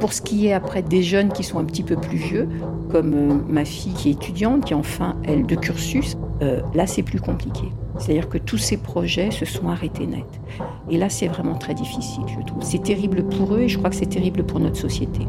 Pour ce qui est après des jeunes qui sont un petit peu plus vieux, comme euh, ma fille qui est étudiante, qui est en fin, elle, de cursus, euh, là c'est plus compliqué. C'est-à-dire que tous ces projets se sont arrêtés net. Et là c'est vraiment très difficile, je trouve. C'est terrible pour eux et je crois que c'est terrible pour notre société.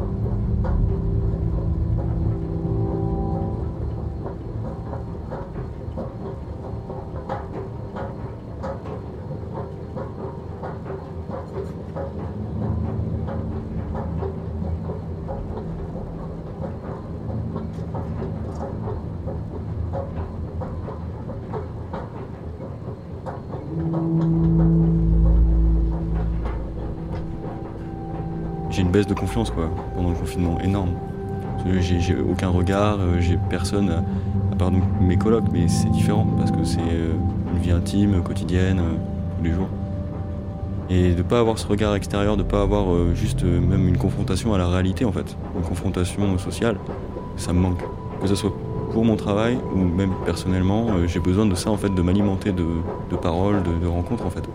J'ai une baisse de confiance quoi, pendant le confinement, énorme. J'ai aucun regard, euh, j'ai personne, à, part mes colocs, mais c'est différent parce que c'est euh, une vie intime, quotidienne, euh, tous les jours. Et de pas avoir ce regard extérieur, de pas avoir juste même une confrontation à la réalité en fait, une confrontation sociale, ça me manque. Que ce soit pour mon travail ou même personnellement, j'ai besoin de ça en fait, de m'alimenter de, de paroles, de, de rencontres en fait.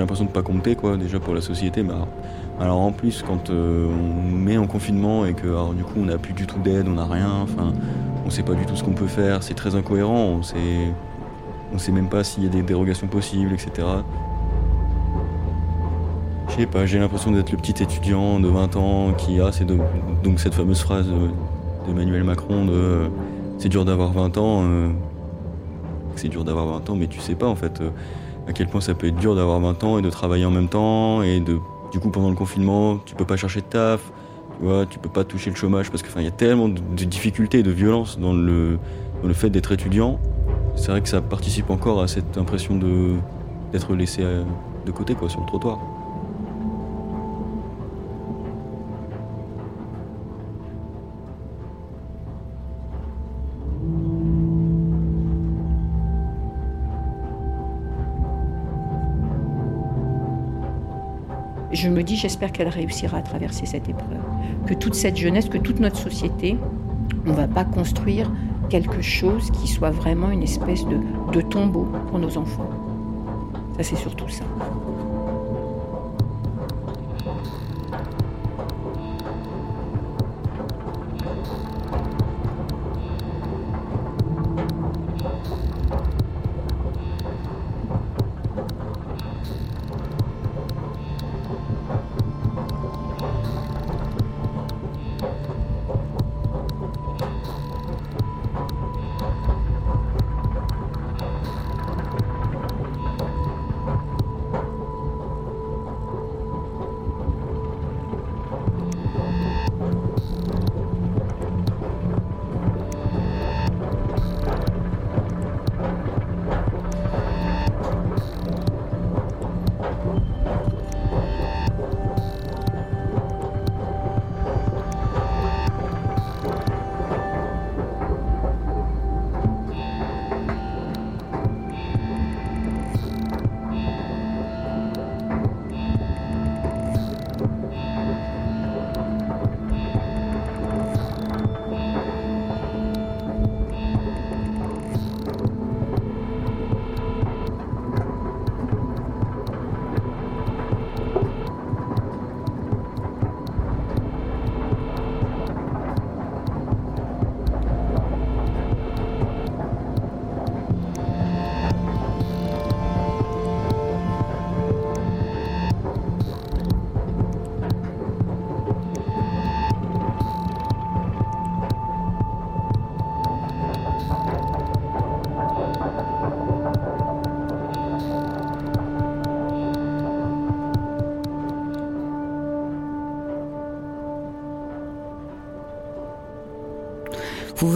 L'impression de pas compter quoi déjà pour la société mais alors, en plus quand euh, on met en confinement et que alors, du coup on n'a plus du tout d'aide on n'a rien enfin on sait pas du tout ce qu'on peut faire c'est très incohérent on sait on sait même pas s'il y a des dérogations possibles etc je sais pas j'ai l'impression d'être le petit étudiant de 20 ans qui a c'est donc cette fameuse phrase de- d'Emmanuel Macron de euh, c'est dur d'avoir 20 ans euh, c'est dur d'avoir 20 ans mais tu sais pas en fait à quel point ça peut être dur d'avoir 20 ans et de travailler en même temps et de du coup pendant le confinement tu peux pas chercher de taf tu vois tu peux pas toucher le chômage parce que y a tellement de, difficultés de violence dans le fait d'être étudiant. C'est vrai que ça participe encore à cette impression d'être laissé euh, de côté quoi sur le trottoir J'espère qu'elle réussira à traverser cette épreuve. Que toute cette jeunesse, que toute notre société, on ne va pas construire quelque chose qui soit vraiment une espèce de, de tombeau pour nos enfants. Ça, c'est surtout ça.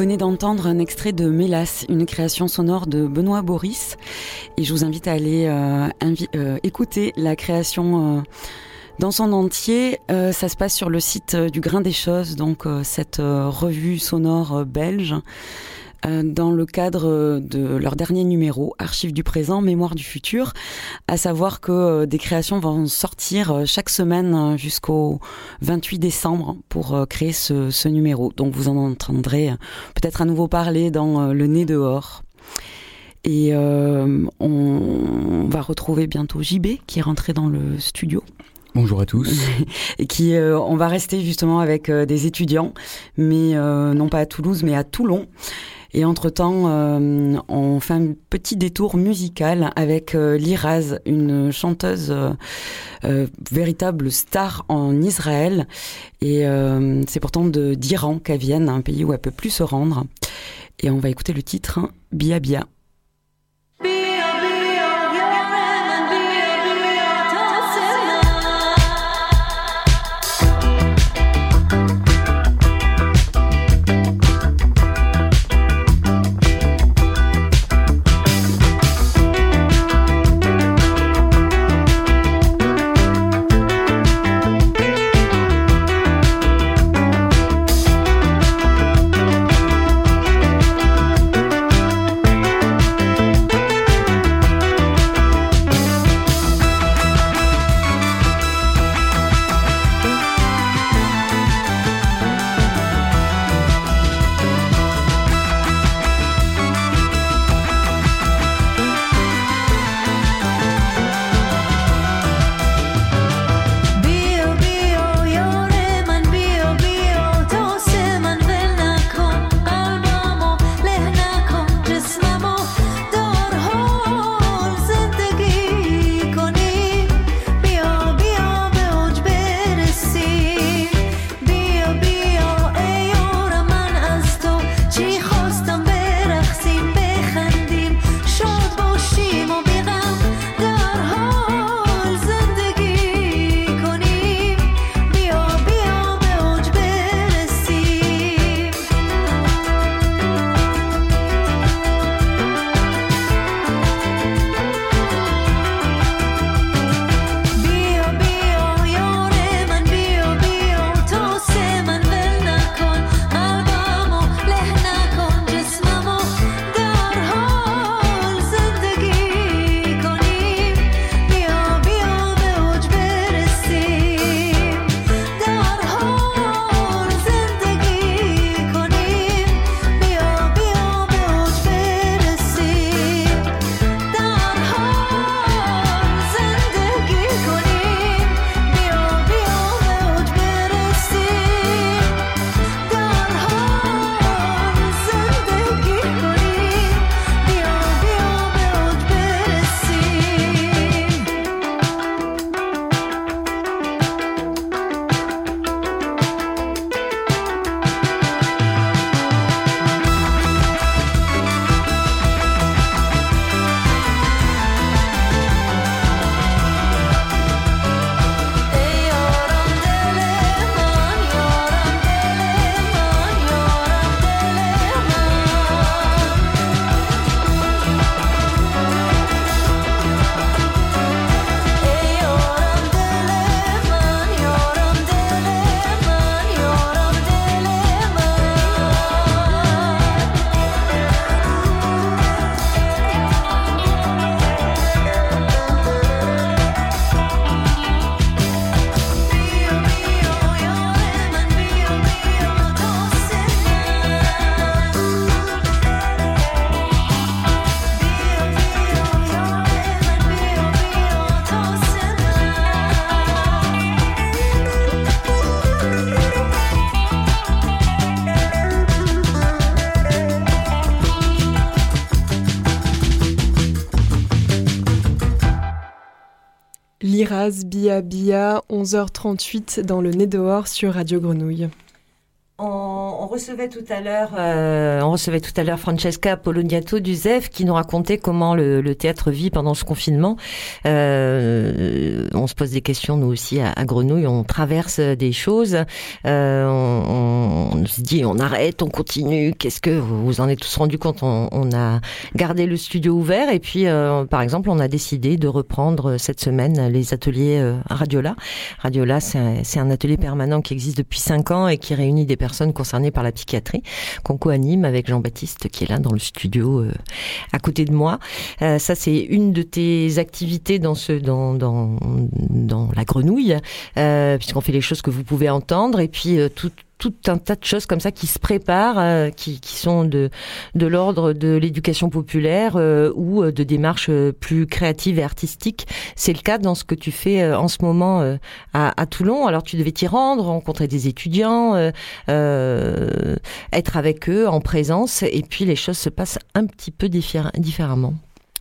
Venez d'entendre un extrait de Mélas, une création sonore de Benoît Boris. Et je vous invite à aller euh, euh, écouter la création euh, dans son entier. ça se passe sur le site du Grain des Choses, donc cette revue sonore belge. Euh, dans le cadre de leur dernier numéro, Archives du présent, Mémoire du futur, à savoir que euh, des créations vont sortir euh, chaque semaine jusqu'au 28 décembre pour créer ce, ce, numéro. Donc vous en entendrez peut-être à nouveau parler dans Le nez dehors. Et on va retrouver bientôt JB qui est rentré dans le studio. Bonjour à tous. [LAUGHS] et qui, on va rester justement avec des étudiants, mais non pas à Toulouse, mais à Toulon. Et entre-temps, euh, on fait un petit détour musical avec euh, Liraz, une chanteuse euh, véritable star en Israël. Et c'est pourtant d'Iran qu'elle vient, un pays où elle peut plus se rendre. Et on va écouter le titre hein, Bia Bia. Bia Bia, 11h38 dans le nez dehors sur Radio Grenouille. On, recevait tout à l'heure, euh, on recevait tout à l'heure Francesca Poloniato du ZEF qui nous racontait comment le, théâtre vit pendant ce confinement. Euh, on se pose des questions nous aussi à, Grenouille, on traverse des choses, euh, on, se dit on arrête, on continue. Qu'est-ce que vous en êtes tous rendu compte? On, a gardé le studio ouvert et puis par exemple on a décidé de reprendre cette semaine les ateliers Radiola. Radiola c'est un, atelier permanent qui existe depuis cinq ans et qui réunit des personnes concernées par la psychiatrie qu'on co-anime avec Jean-Baptiste qui est là dans le studio euh, à côté de moi. Euh, ça c'est une de tes activités dans ce dans dans, dans la grenouille euh, puisqu'on fait les choses que vous pouvez entendre et puis tout tout un tas de choses comme ça qui se préparent, euh, qui, qui, sont de, de l'ordre de l'éducation populaire euh, ou euh, de démarches plus créatives et artistiques. C'est le cas dans ce que tu fais en ce moment à, à, Toulon. Alors tu devais t'y rendre, rencontrer des étudiants, être avec eux en présence, et puis les choses se passent un petit peu différemment.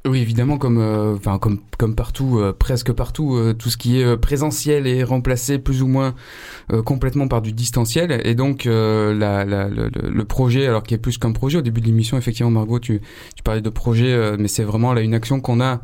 Oui, évidemment, comme euh, enfin comme comme partout, euh, presque partout, euh, tout ce qui est présentiel est remplacé plus ou moins complètement par du distanciel. Et donc la, la, le, projet, alors qui est plus qu'un projet, au début de l'émission, effectivement, Margot, tu tu parlais de projet, mais c'est vraiment là une action qu'on a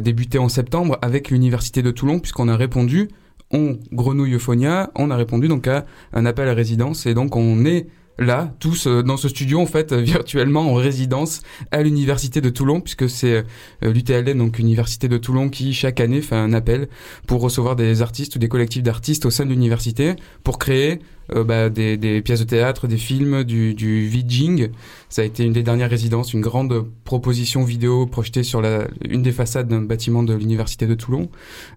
débuté en septembre avec l'université de Toulon, puisqu'on a répondu, on grenouille Euphonia, on a répondu donc à un appel à résidence, et donc on est là, tous euh, dans ce studio en fait, [LAUGHS] virtuellement en résidence à l'université de Toulon, puisque c'est euh, l'UTLN, donc Université de Toulon, qui chaque année fait un appel pour recevoir des artistes ou des collectifs d'artistes au sein de l'université pour créer euh, bah, des, des, pièces de théâtre, des films, du, du. Ça a été une des dernières résidences, une grande proposition vidéo projetée sur la, une des façades d'un bâtiment de l'université de Toulon.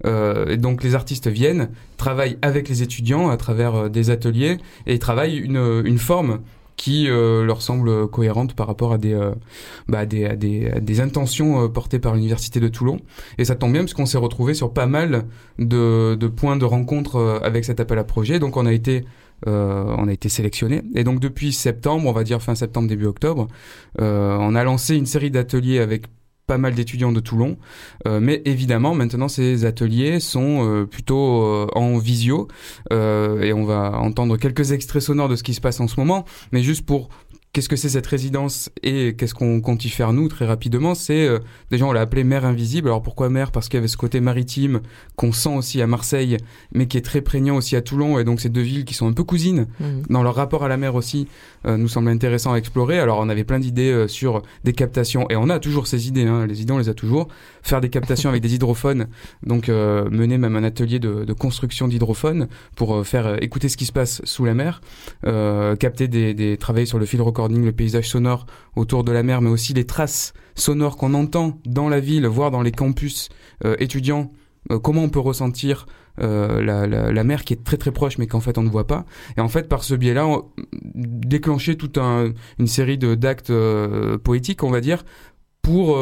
Euh, et donc les artistes viennent, travaillent avec les étudiants à travers euh, des ateliers et travaillent une, une forme qui euh, leur semble cohérente par rapport à des, euh, bah, des, à des, à des, intentions portées par l'université de Toulon. Et ça tombe bien puisqu'on s'est retrouvé sur pas mal de, de points de rencontre avec cet appel à projet. Donc on a été euh, on a été sélectionné. Et donc depuis septembre, on va dire fin septembre, début octobre, euh, on a lancé une série d'ateliers avec pas mal d'étudiants de Toulon. Euh, mais évidemment, maintenant, ces ateliers sont plutôt en visio. et on va entendre quelques extraits sonores de ce qui se passe en ce moment. Mais juste pour Qu'est-ce que c'est cette résidence et qu'est-ce qu'on compte y faire nous très rapidement C'est euh, déjà on l'a appelé mer invisible. Alors pourquoi mer Parce qu'il y avait ce côté maritime qu'on sent aussi à Marseille, mais qui est très prégnant aussi à Toulon. Et donc ces deux villes qui sont un peu cousines mmh. dans leur rapport à la mer aussi nous semble intéressant à explorer. Alors on avait plein d'idées euh, sur des captations et on a toujours ces idées. Hein. Les idées on les a toujours. Faire des captations avec des hydrophones, donc mener même un atelier de, construction d'hydrophones pour faire écouter ce qui se passe sous la mer, capter des, des sur le fil le paysage sonore autour de la mer, mais aussi les traces sonores qu'on entend dans la ville, voire dans les campus euh, étudiants. Euh, comment on peut ressentir euh, la, mer qui est très très proche mais qu'en fait on ne voit pas. Et en fait par ce biais-là, déclencher toute une série d'actes poétiques, on va dire, pour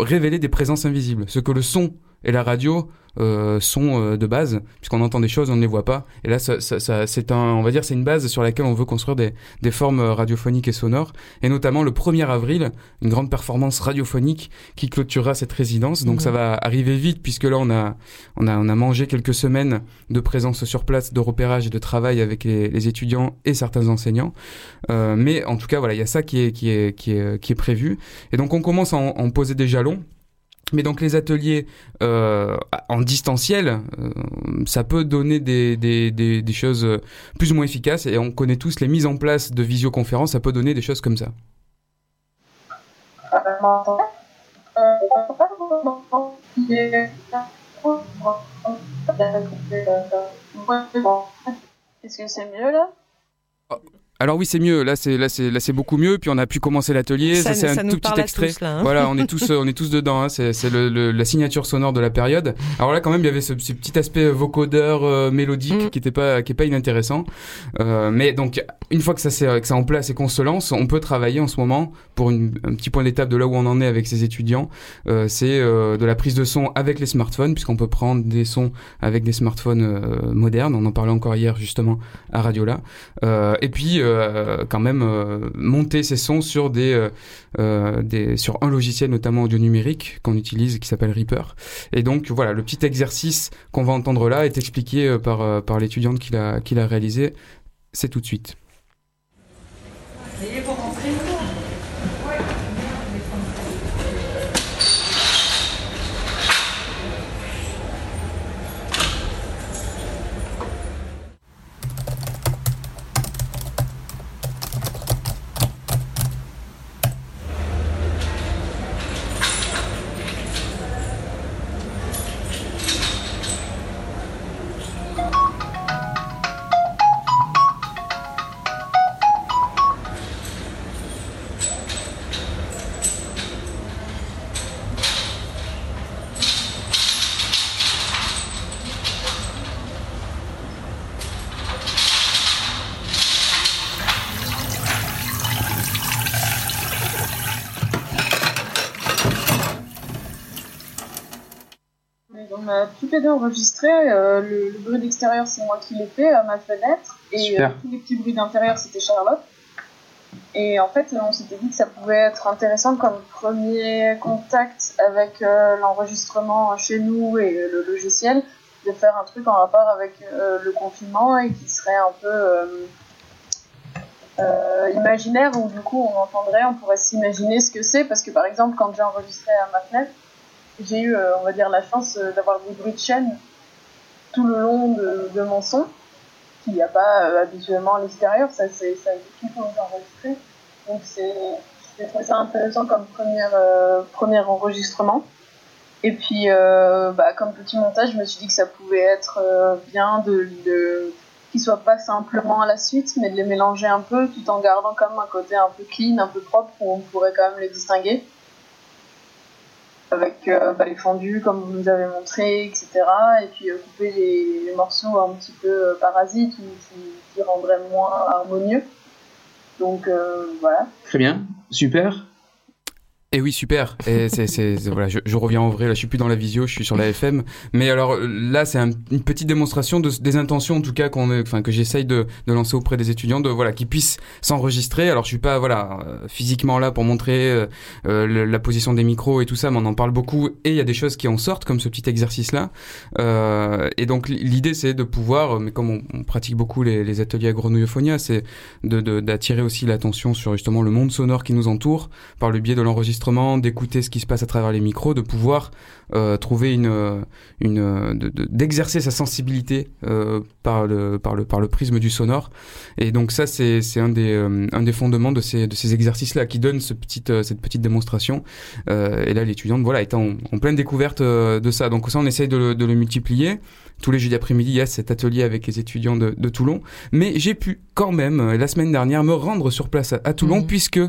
révéler des présences invisibles. Ce que le son et la radio euh, sont euh, de base, puisqu'on entend des choses, on ne les voit pas. Et là, ça, ça, ça, c'est un, on va dire, c'est une base sur laquelle on veut construire des, des formes euh, radiophoniques et sonores. Et notamment le 1er avril, une grande performance radiophonique qui clôturera cette résidence. Donc ça va arriver vite, puisque là, on a, on a, on a mangé quelques semaines de présence sur place, de repérage et de travail avec les, les étudiants et certains enseignants. Euh, mais en tout cas, voilà, il y a ça qui est, qui est, qui est, qui est prévu. Et donc on commence à en, en poser des jalons. Mais donc les ateliers euh, en distanciel, euh, ça peut donner des, des, des, des, choses plus ou moins efficaces. Et on connaît tous les mises en place de visioconférences, ça peut donner des choses comme ça. Est-ce que c'est mieux là? Alors oui, c'est mieux. Là, c'est là, c'est là, c'est beaucoup mieux. Puis on a pu commencer l'atelier. Ça, c'est un tout petit extrait. Hein. Voilà, on est [LAUGHS] tous, on est tous dedans. Hein. C'est, c'est le, la signature sonore de la période. Alors là, quand même, il y avait ce, petit aspect vocodeur euh, mélodique mm. qui était pas, qui est pas inintéressant. Euh, mais donc, une fois que ça c'est que ça en place et qu'on se lance, on peut travailler en ce moment pour une, un petit point d'étape de là où on en est avec ces étudiants. Euh, c'est euh, de la prise de son avec les smartphones, puisqu'on peut prendre des sons avec des smartphones euh, modernes. On en parlait encore hier justement à Radio là. et puis euh, quand même euh, monter ses sons sur euh, des, sur un logiciel notamment audio numérique qu'on utilise qui s'appelle Reaper. Et donc voilà, le petit exercice qu'on va entendre là est expliqué par par l'étudiante qui l'a réalisé. C'est tout de suite. Les deux enregistré. Euh, le, le bruit d'extérieur, c'est moi qui l'ai fait à ma fenêtre. Et euh, tous les petits bruits d'intérieur, c'était Charlotte. Et en fait, on s'était dit que ça pouvait être intéressant comme premier contact avec euh, l'enregistrement chez nous et le logiciel, de faire un truc en rapport avec euh, le confinement et qui serait un peu euh, euh, imaginaire, où du coup on entendrait, on pourrait s'imaginer ce que c'est, parce que par exemple, quand j'ai enregistré à ma fenêtre, j'ai eu, euh, on va dire, la chance euh, d'avoir des bruits de chaîne tout le long de, mon son, qu'il n'y a pas euh, habituellement à l'extérieur, ça, c'est, ça a été enregistré. Donc c'est, j'ai trouvé ça intéressant comme premier enregistrement. Et puis, bah, comme petit montage, je me suis dit que ça pouvait être bien de, de qu'ils soient pas simplement à la suite, mais de les mélanger un peu, tout en gardant quand même un côté un peu clean, un peu propre, où on pourrait quand même les distinguer. Avec euh, bah, les fondus, comme vous nous avez montré, etc. Et puis euh, couper les, morceaux un petit peu euh, parasites ou qui, qui rendraient moins harmonieux. Donc voilà. Très bien, super. Et oui, super. Et c'est, voilà, je, je reviens en vrai. Là, je suis plus dans la visio, je suis sur la FM. Mais alors là, c'est un- une petite démonstration de, des intentions, en tout cas, qu'on, enfin, que j'essaye de, de lancer auprès des étudiants, de voilà, qu'ils puissent s'enregistrer. Alors, je suis pas voilà euh, physiquement là pour montrer euh, euh, la position des micros et tout ça, mais on en parle beaucoup. Et il y a des choses qui en sortent, comme ce petit exercice-là. Euh, et donc, l'idée, c'est de pouvoir, mais comme on, pratique beaucoup les, les ateliers à Grenouillophonia, c'est de- d'attirer aussi l'attention sur justement le monde sonore qui nous entoure par le biais de l'enregistrement, d'écouter ce qui se passe à travers les micros, de pouvoir euh, trouver une, euh, une euh, de- de- d'exercer sa sensibilité par le par le par le prisme du sonore. Et donc ça c'est un des un des fondements de ces de ces exercices là qui donne ce petite cette petite démonstration. Et là l'étudiante voilà est en, en pleine découverte de ça. Donc ça on essaye de le, de le multiplier. Tous les jeudis après-midi, il y a cet atelier avec les étudiants de, de Toulon. Mais j'ai pu quand même, euh, la semaine dernière, me rendre sur place à, à Toulon, puisque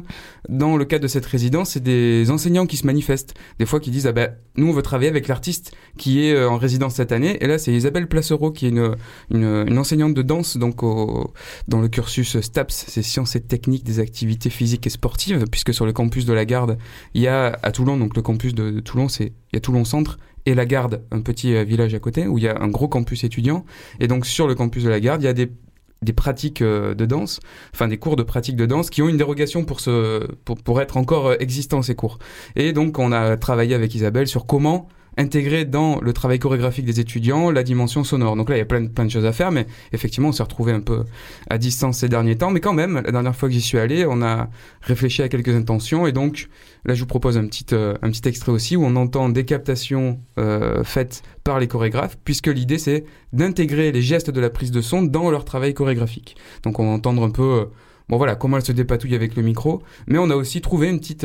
dans le cadre de cette résidence, c'est des enseignants qui se manifestent. Des fois qui disent, ah ben, nous, on veut travailler avec l'artiste qui est euh, en résidence cette année. Et là, c'est Isabelle Placereau, qui est une, une, une enseignante de danse, donc au, dans le cursus STAPS, c'est Sciences et Techniques des activités physiques et sportives, puisque sur le campus de la Garde, il y a à Toulon, donc le campus de, de Toulon, c'est, il y a Toulon Centre, et la Garde, un petit euh, village à côté, où il y a un gros campus étudiant. Et donc sur le campus de la Garde, il y a des des pratiques euh, de danse, enfin des cours de pratique de danse qui ont une dérogation pour ce pour, pour être encore euh, existants ces cours. Et donc on a travaillé avec Isabelle sur comment intégrer dans le travail chorégraphique des étudiants la dimension sonore. Donc là, il y a plein plein de choses à faire, mais effectivement, on s'est retrouvé un peu à distance ces derniers temps. Mais quand même, la dernière fois que j'y suis allé, on a réfléchi à quelques intentions. Et donc, là, je vous propose un petit, euh, un petit extrait aussi où on entend des captations euh, faites par les chorégraphes, puisque l'idée, c'est d'intégrer les gestes de la prise de son dans leur travail chorégraphique. Donc, on va entendre un peu... euh, Bon voilà, comment elle se dépatouille avec le micro, mais on a aussi trouvé une petite,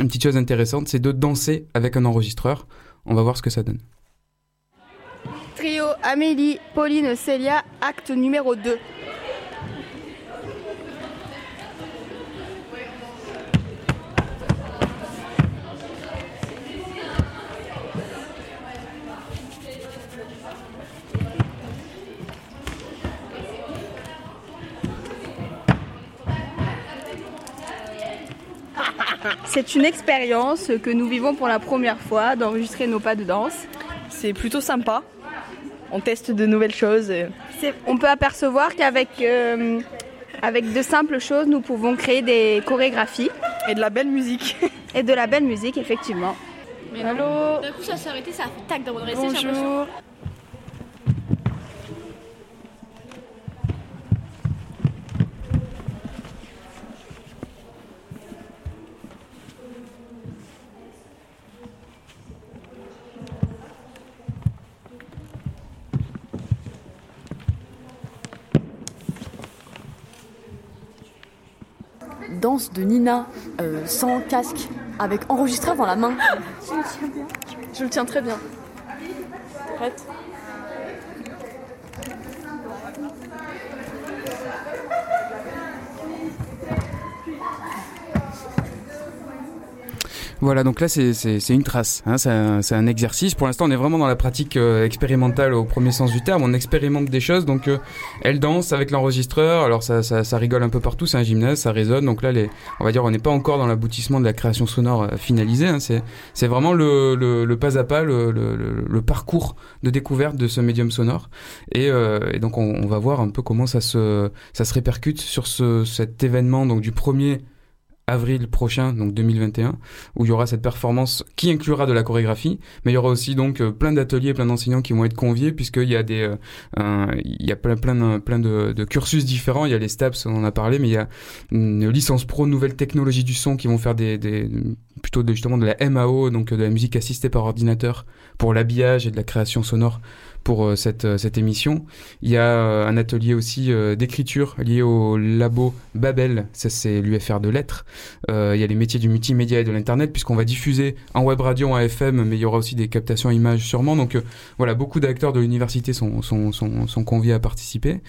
une petite chose intéressante, c'est de danser avec un enregistreur. On va voir ce que ça donne. Trio Amélie, Pauline, Célia, acte numéro 2. C'est une expérience que nous vivons pour la première fois d'enregistrer nos pas de danse. C'est plutôt sympa. On teste de nouvelles choses. On peut apercevoir qu'avec euh, avec de simples choses, nous pouvons créer des chorégraphies. Et de la belle musique. Et de la belle musique, effectivement. Allô D'un coup, ça s'est arrêté, ça a fait tac dans votre récit, Danse de Nina euh, sans casque, avec enregistreur dans la main. Je le tiens bien. Je le tiens très bien. Prête? Voilà, donc là c'est une trace, hein, c'est un, un, exercice. Pour l'instant, on est vraiment dans la pratique euh, expérimentale au premier sens du terme. On expérimente des choses, donc euh, elle danse avec l'enregistreur. Alors ça, ça, ça, rigole un peu partout, c'est un gymnase, ça résonne. Donc là, les, on va dire, on n'est pas encore dans l'aboutissement de la création sonore euh, finalisée. Hein, c'est vraiment le, le, le, pas à pas, le, le, parcours de découverte de ce médium sonore. Et, et donc on, on, va voir un peu comment ça se, ça se répercute sur ce, cet événement donc du premier avril prochain, donc 2021, où il y aura cette performance qui inclura de la chorégraphie, mais il y aura aussi donc euh, plein d'ateliers, plein d'enseignants qui vont être conviés, puisqu'il y a des, euh, il y a plein, plein, plein de, cursus différents. Il y a les STAPS, on en a parlé, mais il y a une licence pro nouvelles technologies du son qui vont faire des, des plutôt de, justement de la MAO, donc de la musique assistée par ordinateur, pour l'habillage et de la création sonore pour euh, cette, euh, cette émission. Il y a euh, un atelier aussi d'écriture lié au labo Babel, ça c'est l'UFR de lettres. il y a les métiers du multimédia et de l'internet puisqu'on va diffuser en web radio, en FM, mais il y aura aussi des captations images sûrement. Donc voilà, beaucoup d'acteurs de l'université sont, sont, sont, sont, conviés à participer.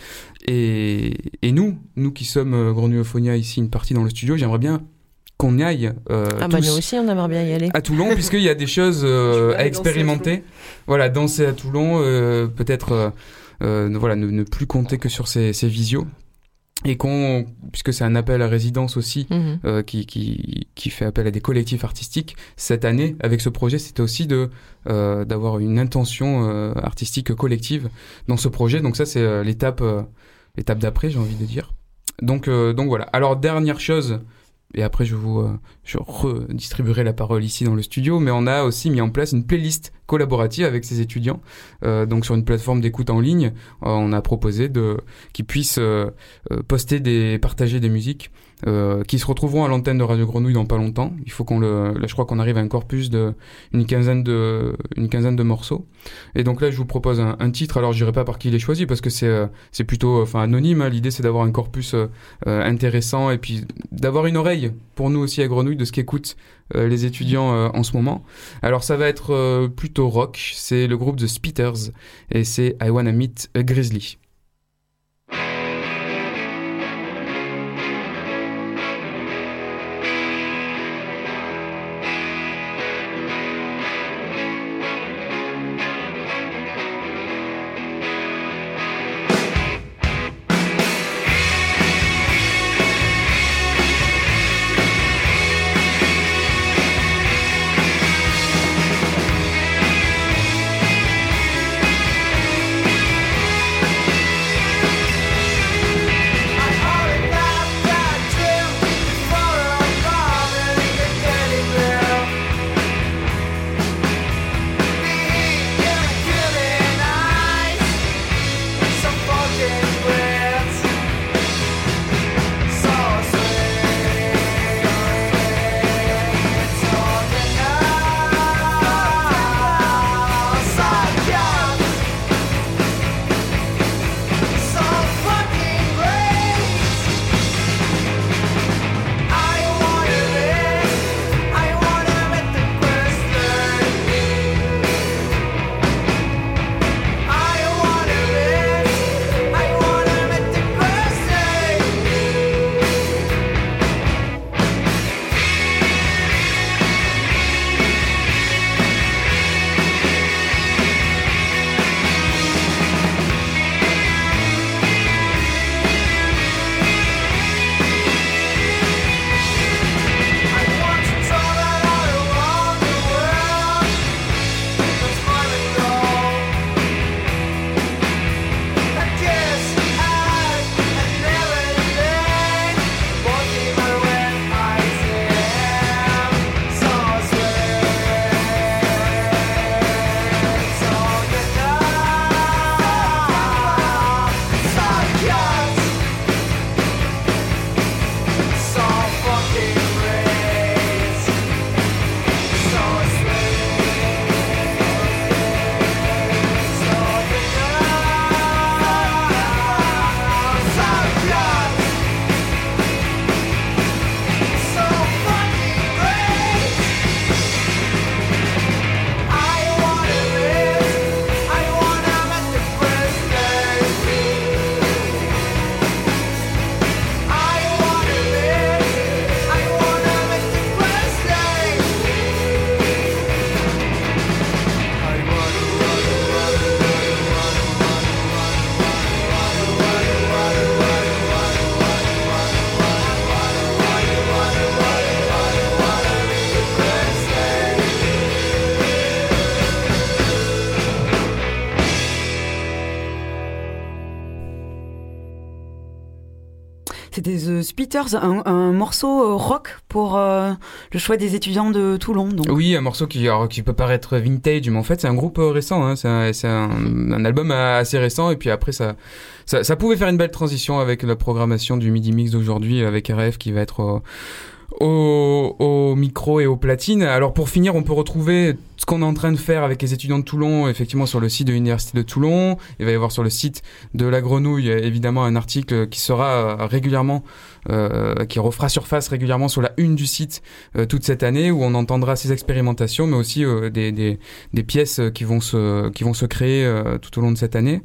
Et, et nous, nous qui sommes Euphonia ici, une partie dans le studio, j'aimerais bien qu'on y aille. Euh, ah bah nous aussi, on aimerait bien y aller. À Toulon, puisqu'il y a des choses euh, à expérimenter. voilà, danser à Toulon, euh, peut-être euh, voilà, ne, ne, plus compter que sur ces, ces visios. Et qu'on, puisque c'est un appel à résidence aussi, mhm. qui, qui, qui fait appel à des collectifs artistiques, cette année, avec ce projet, c'était aussi de d'avoir une intention artistique collective dans ce projet. Donc ça, c'est l'étape l'étape d'après, j'ai envie de dire. Donc, donc voilà. Alors, dernière chose et après je vous euh, redistribuerai la parole ici dans le studio, mais on a aussi mis en place une playlist collaborative avec ces étudiants. Euh, donc sur une plateforme d'écoute en ligne, euh, on a proposé de qu'ils puissent poster des partager des musiques euh, qui se retrouveront à l'antenne de Radio Grenouille dans pas longtemps. Il faut qu'on le, là, je crois qu'on arrive à un corpus de une quinzaine de une quinzaine de morceaux. Et donc là, je vous propose un, titre. Alors, je dirais pas par qui il est choisi parce que c'est euh, c'est plutôt enfin anonyme. Hein. L'idée, c'est d'avoir un corpus euh, intéressant et puis d'avoir une oreille pour nous aussi à Grenouille de ce qu'écoutent les étudiants en ce moment. Alors, ça va être plutôt rock. C'est le groupe The Spitters et c'est I Wanna Meet a Grizzly. Un, morceau euh, rock pour euh, le choix des étudiants de Toulon. Donc. Oui, un morceau qui, qui peut paraître vintage, mais en fait c'est un groupe euh, récent. Hein. C'est un, album assez récent et puis après ça, ça, pouvait faire une belle transition avec la programmation du Midi Mix d'aujourd'hui avec RF qui va être euh, au, au micro et au platine. Alors pour finir, on peut retrouver ce qu'on est en train de faire avec les étudiants de Toulon, effectivement sur le site de l'Université de Toulon. Il va y avoir sur le site de la Grenouille, évidemment, un article qui sera euh, régulièrement, euh, qui refera surface régulièrement sur la une du site euh, toute cette année, où on entendra ces expérimentations, mais aussi euh, des, des, des, pièces qui vont se, qui vont se créer tout au long de cette année.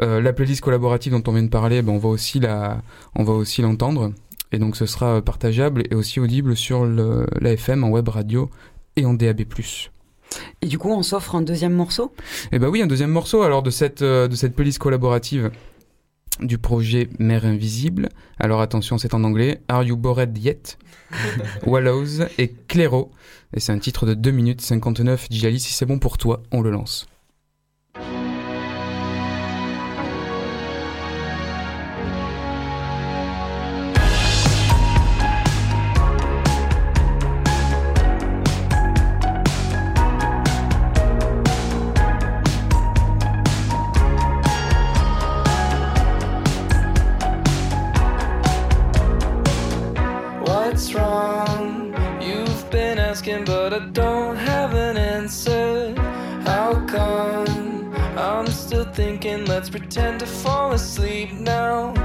La playlist collaborative dont on vient de parler, ben, on va aussi la, on va aussi l'entendre. Et donc ce sera partageable et aussi audible sur le, la FM en web radio et en DAB+. Et du coup, on s'offre un deuxième morceau? Eh ben oui, un deuxième morceau alors de cette, euh, de cette police collaborative du projet Mère Invisible. Alors attention, c'est en anglais. Are You Bored Yet? [LAUGHS] Wallows et Clairo. Et c'est un titre de 2 minutes 59. Djali, si c'est bon pour toi, on le lance. Pretend to fall asleep now.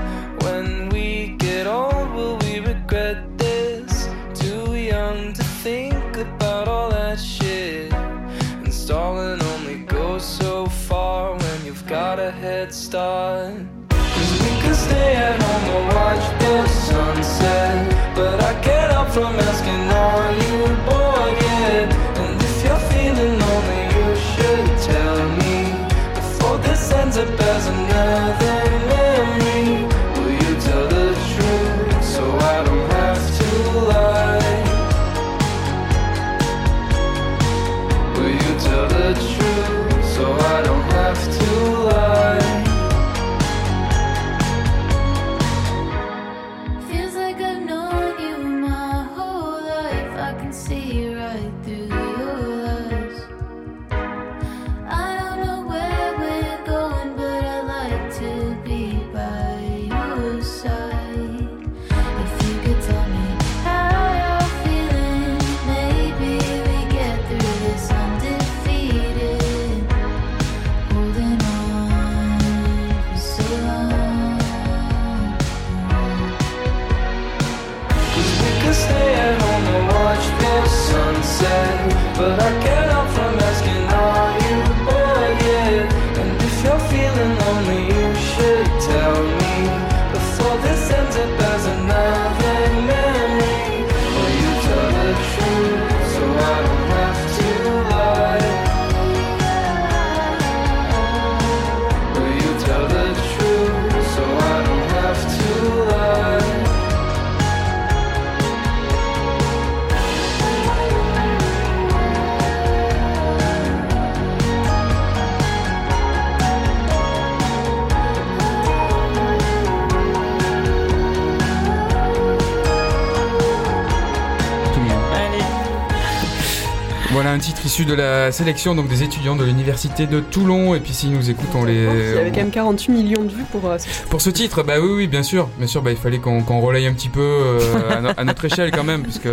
Voilà un titre issu de la sélection donc des étudiants de l'université de Toulon. Et puis s'ils nous écoutent, on les. Il y avait quand même 48 millions de vues pour euh, ce Pour ce titre, bah oui, oui, bien sûr, bien sûr, bah, il fallait qu'on qu'on relaye un petit peu euh, à, no- à notre échelle quand même, puisque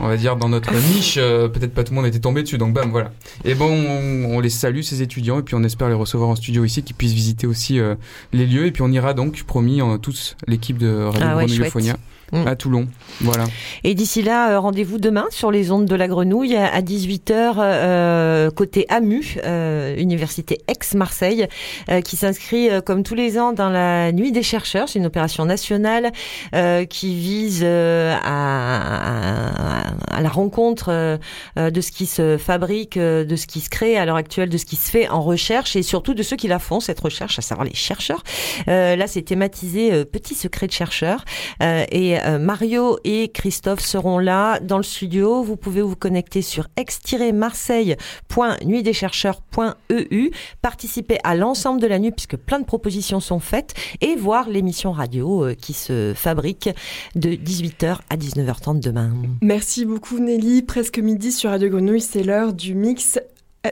on va dire dans notre niche, euh, peut-être pas tout le monde était tombé dessus, donc bam, voilà. Et bon, on, on les salue ces étudiants, et puis on espère les recevoir en studio ici, qu'ils puissent visiter aussi euh, les lieux, et puis on ira donc, promis, en, tous l'équipe de Radio Ah ouais, Mm. à Toulon, voilà. Et d'ici là, euh, rendez-vous demain sur les ondes de la Grenouille à 18h euh, côté AMU, euh, Université Aix-Marseille, euh, qui s'inscrit euh, comme tous les ans dans la Nuit des chercheurs. C'est une opération nationale euh, qui vise euh, à, à- à la rencontre euh, euh, de ce qui se fabrique, euh, de ce qui se crée à l'heure actuelle, de ce qui se fait en recherche et surtout de ceux qui la font, cette recherche, à savoir les chercheurs. Euh, là, c'est thématisé euh, Petit secret de chercheur. Euh, et Euh, Mario et Christophe seront là dans le studio. Vous pouvez vous connecter sur ex-marseille.nuitdescharcheurs.eu, participer à l'ensemble de la nuit puisque plein de propositions sont faites et voir l'émission radio euh, qui se fabrique de 18h à 19h30 demain. Merci beaucoup Nelly. Presque midi sur Radio Grenouille, c'est l'heure du mix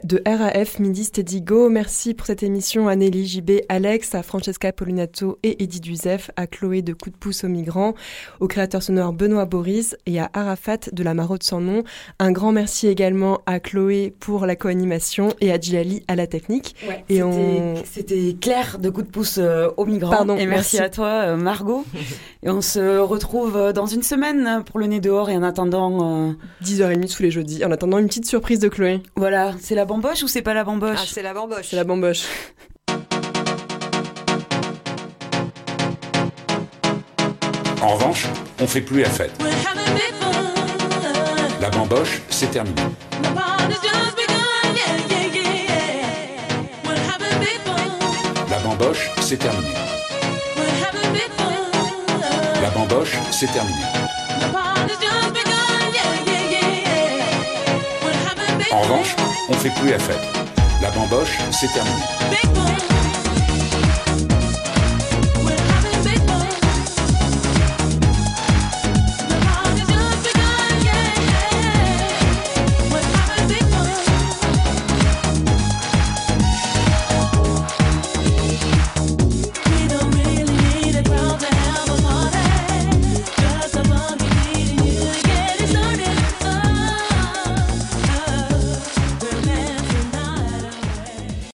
de RAF Midi Steady Go. Merci pour cette émission à Nelly, JB, Alex, à Francesca Polinato et Eddie Duzef, à Chloé de Coup de pouce aux migrants, au créateur sonore Benoît Boris et à Arafat de la Maraude sans nom. Un grand merci également à Chloé pour la co-animation et à Djilali à la technique. Ouais, et c'était- on... Claire de Coup de pouce euh, aux migrants. Pardon, et merci, merci. à toi, euh, Margot. [LAUGHS] et on se retrouve euh, dans une semaine pour le nez dehors. Et en attendant. euh, 10h30 tous les jeudis. En attendant une petite surprise de Chloé. Voilà, c'est la bamboche ou c'est pas la bamboche Ah, c'est la bamboche. C'est la bamboche. En revanche, on fait plus la fête. La bamboche, c'est terminé. La bamboche, c'est terminé. La bamboche, c'est terminé. En revanche, on fait plus la fête. La bamboche, c'est terminé.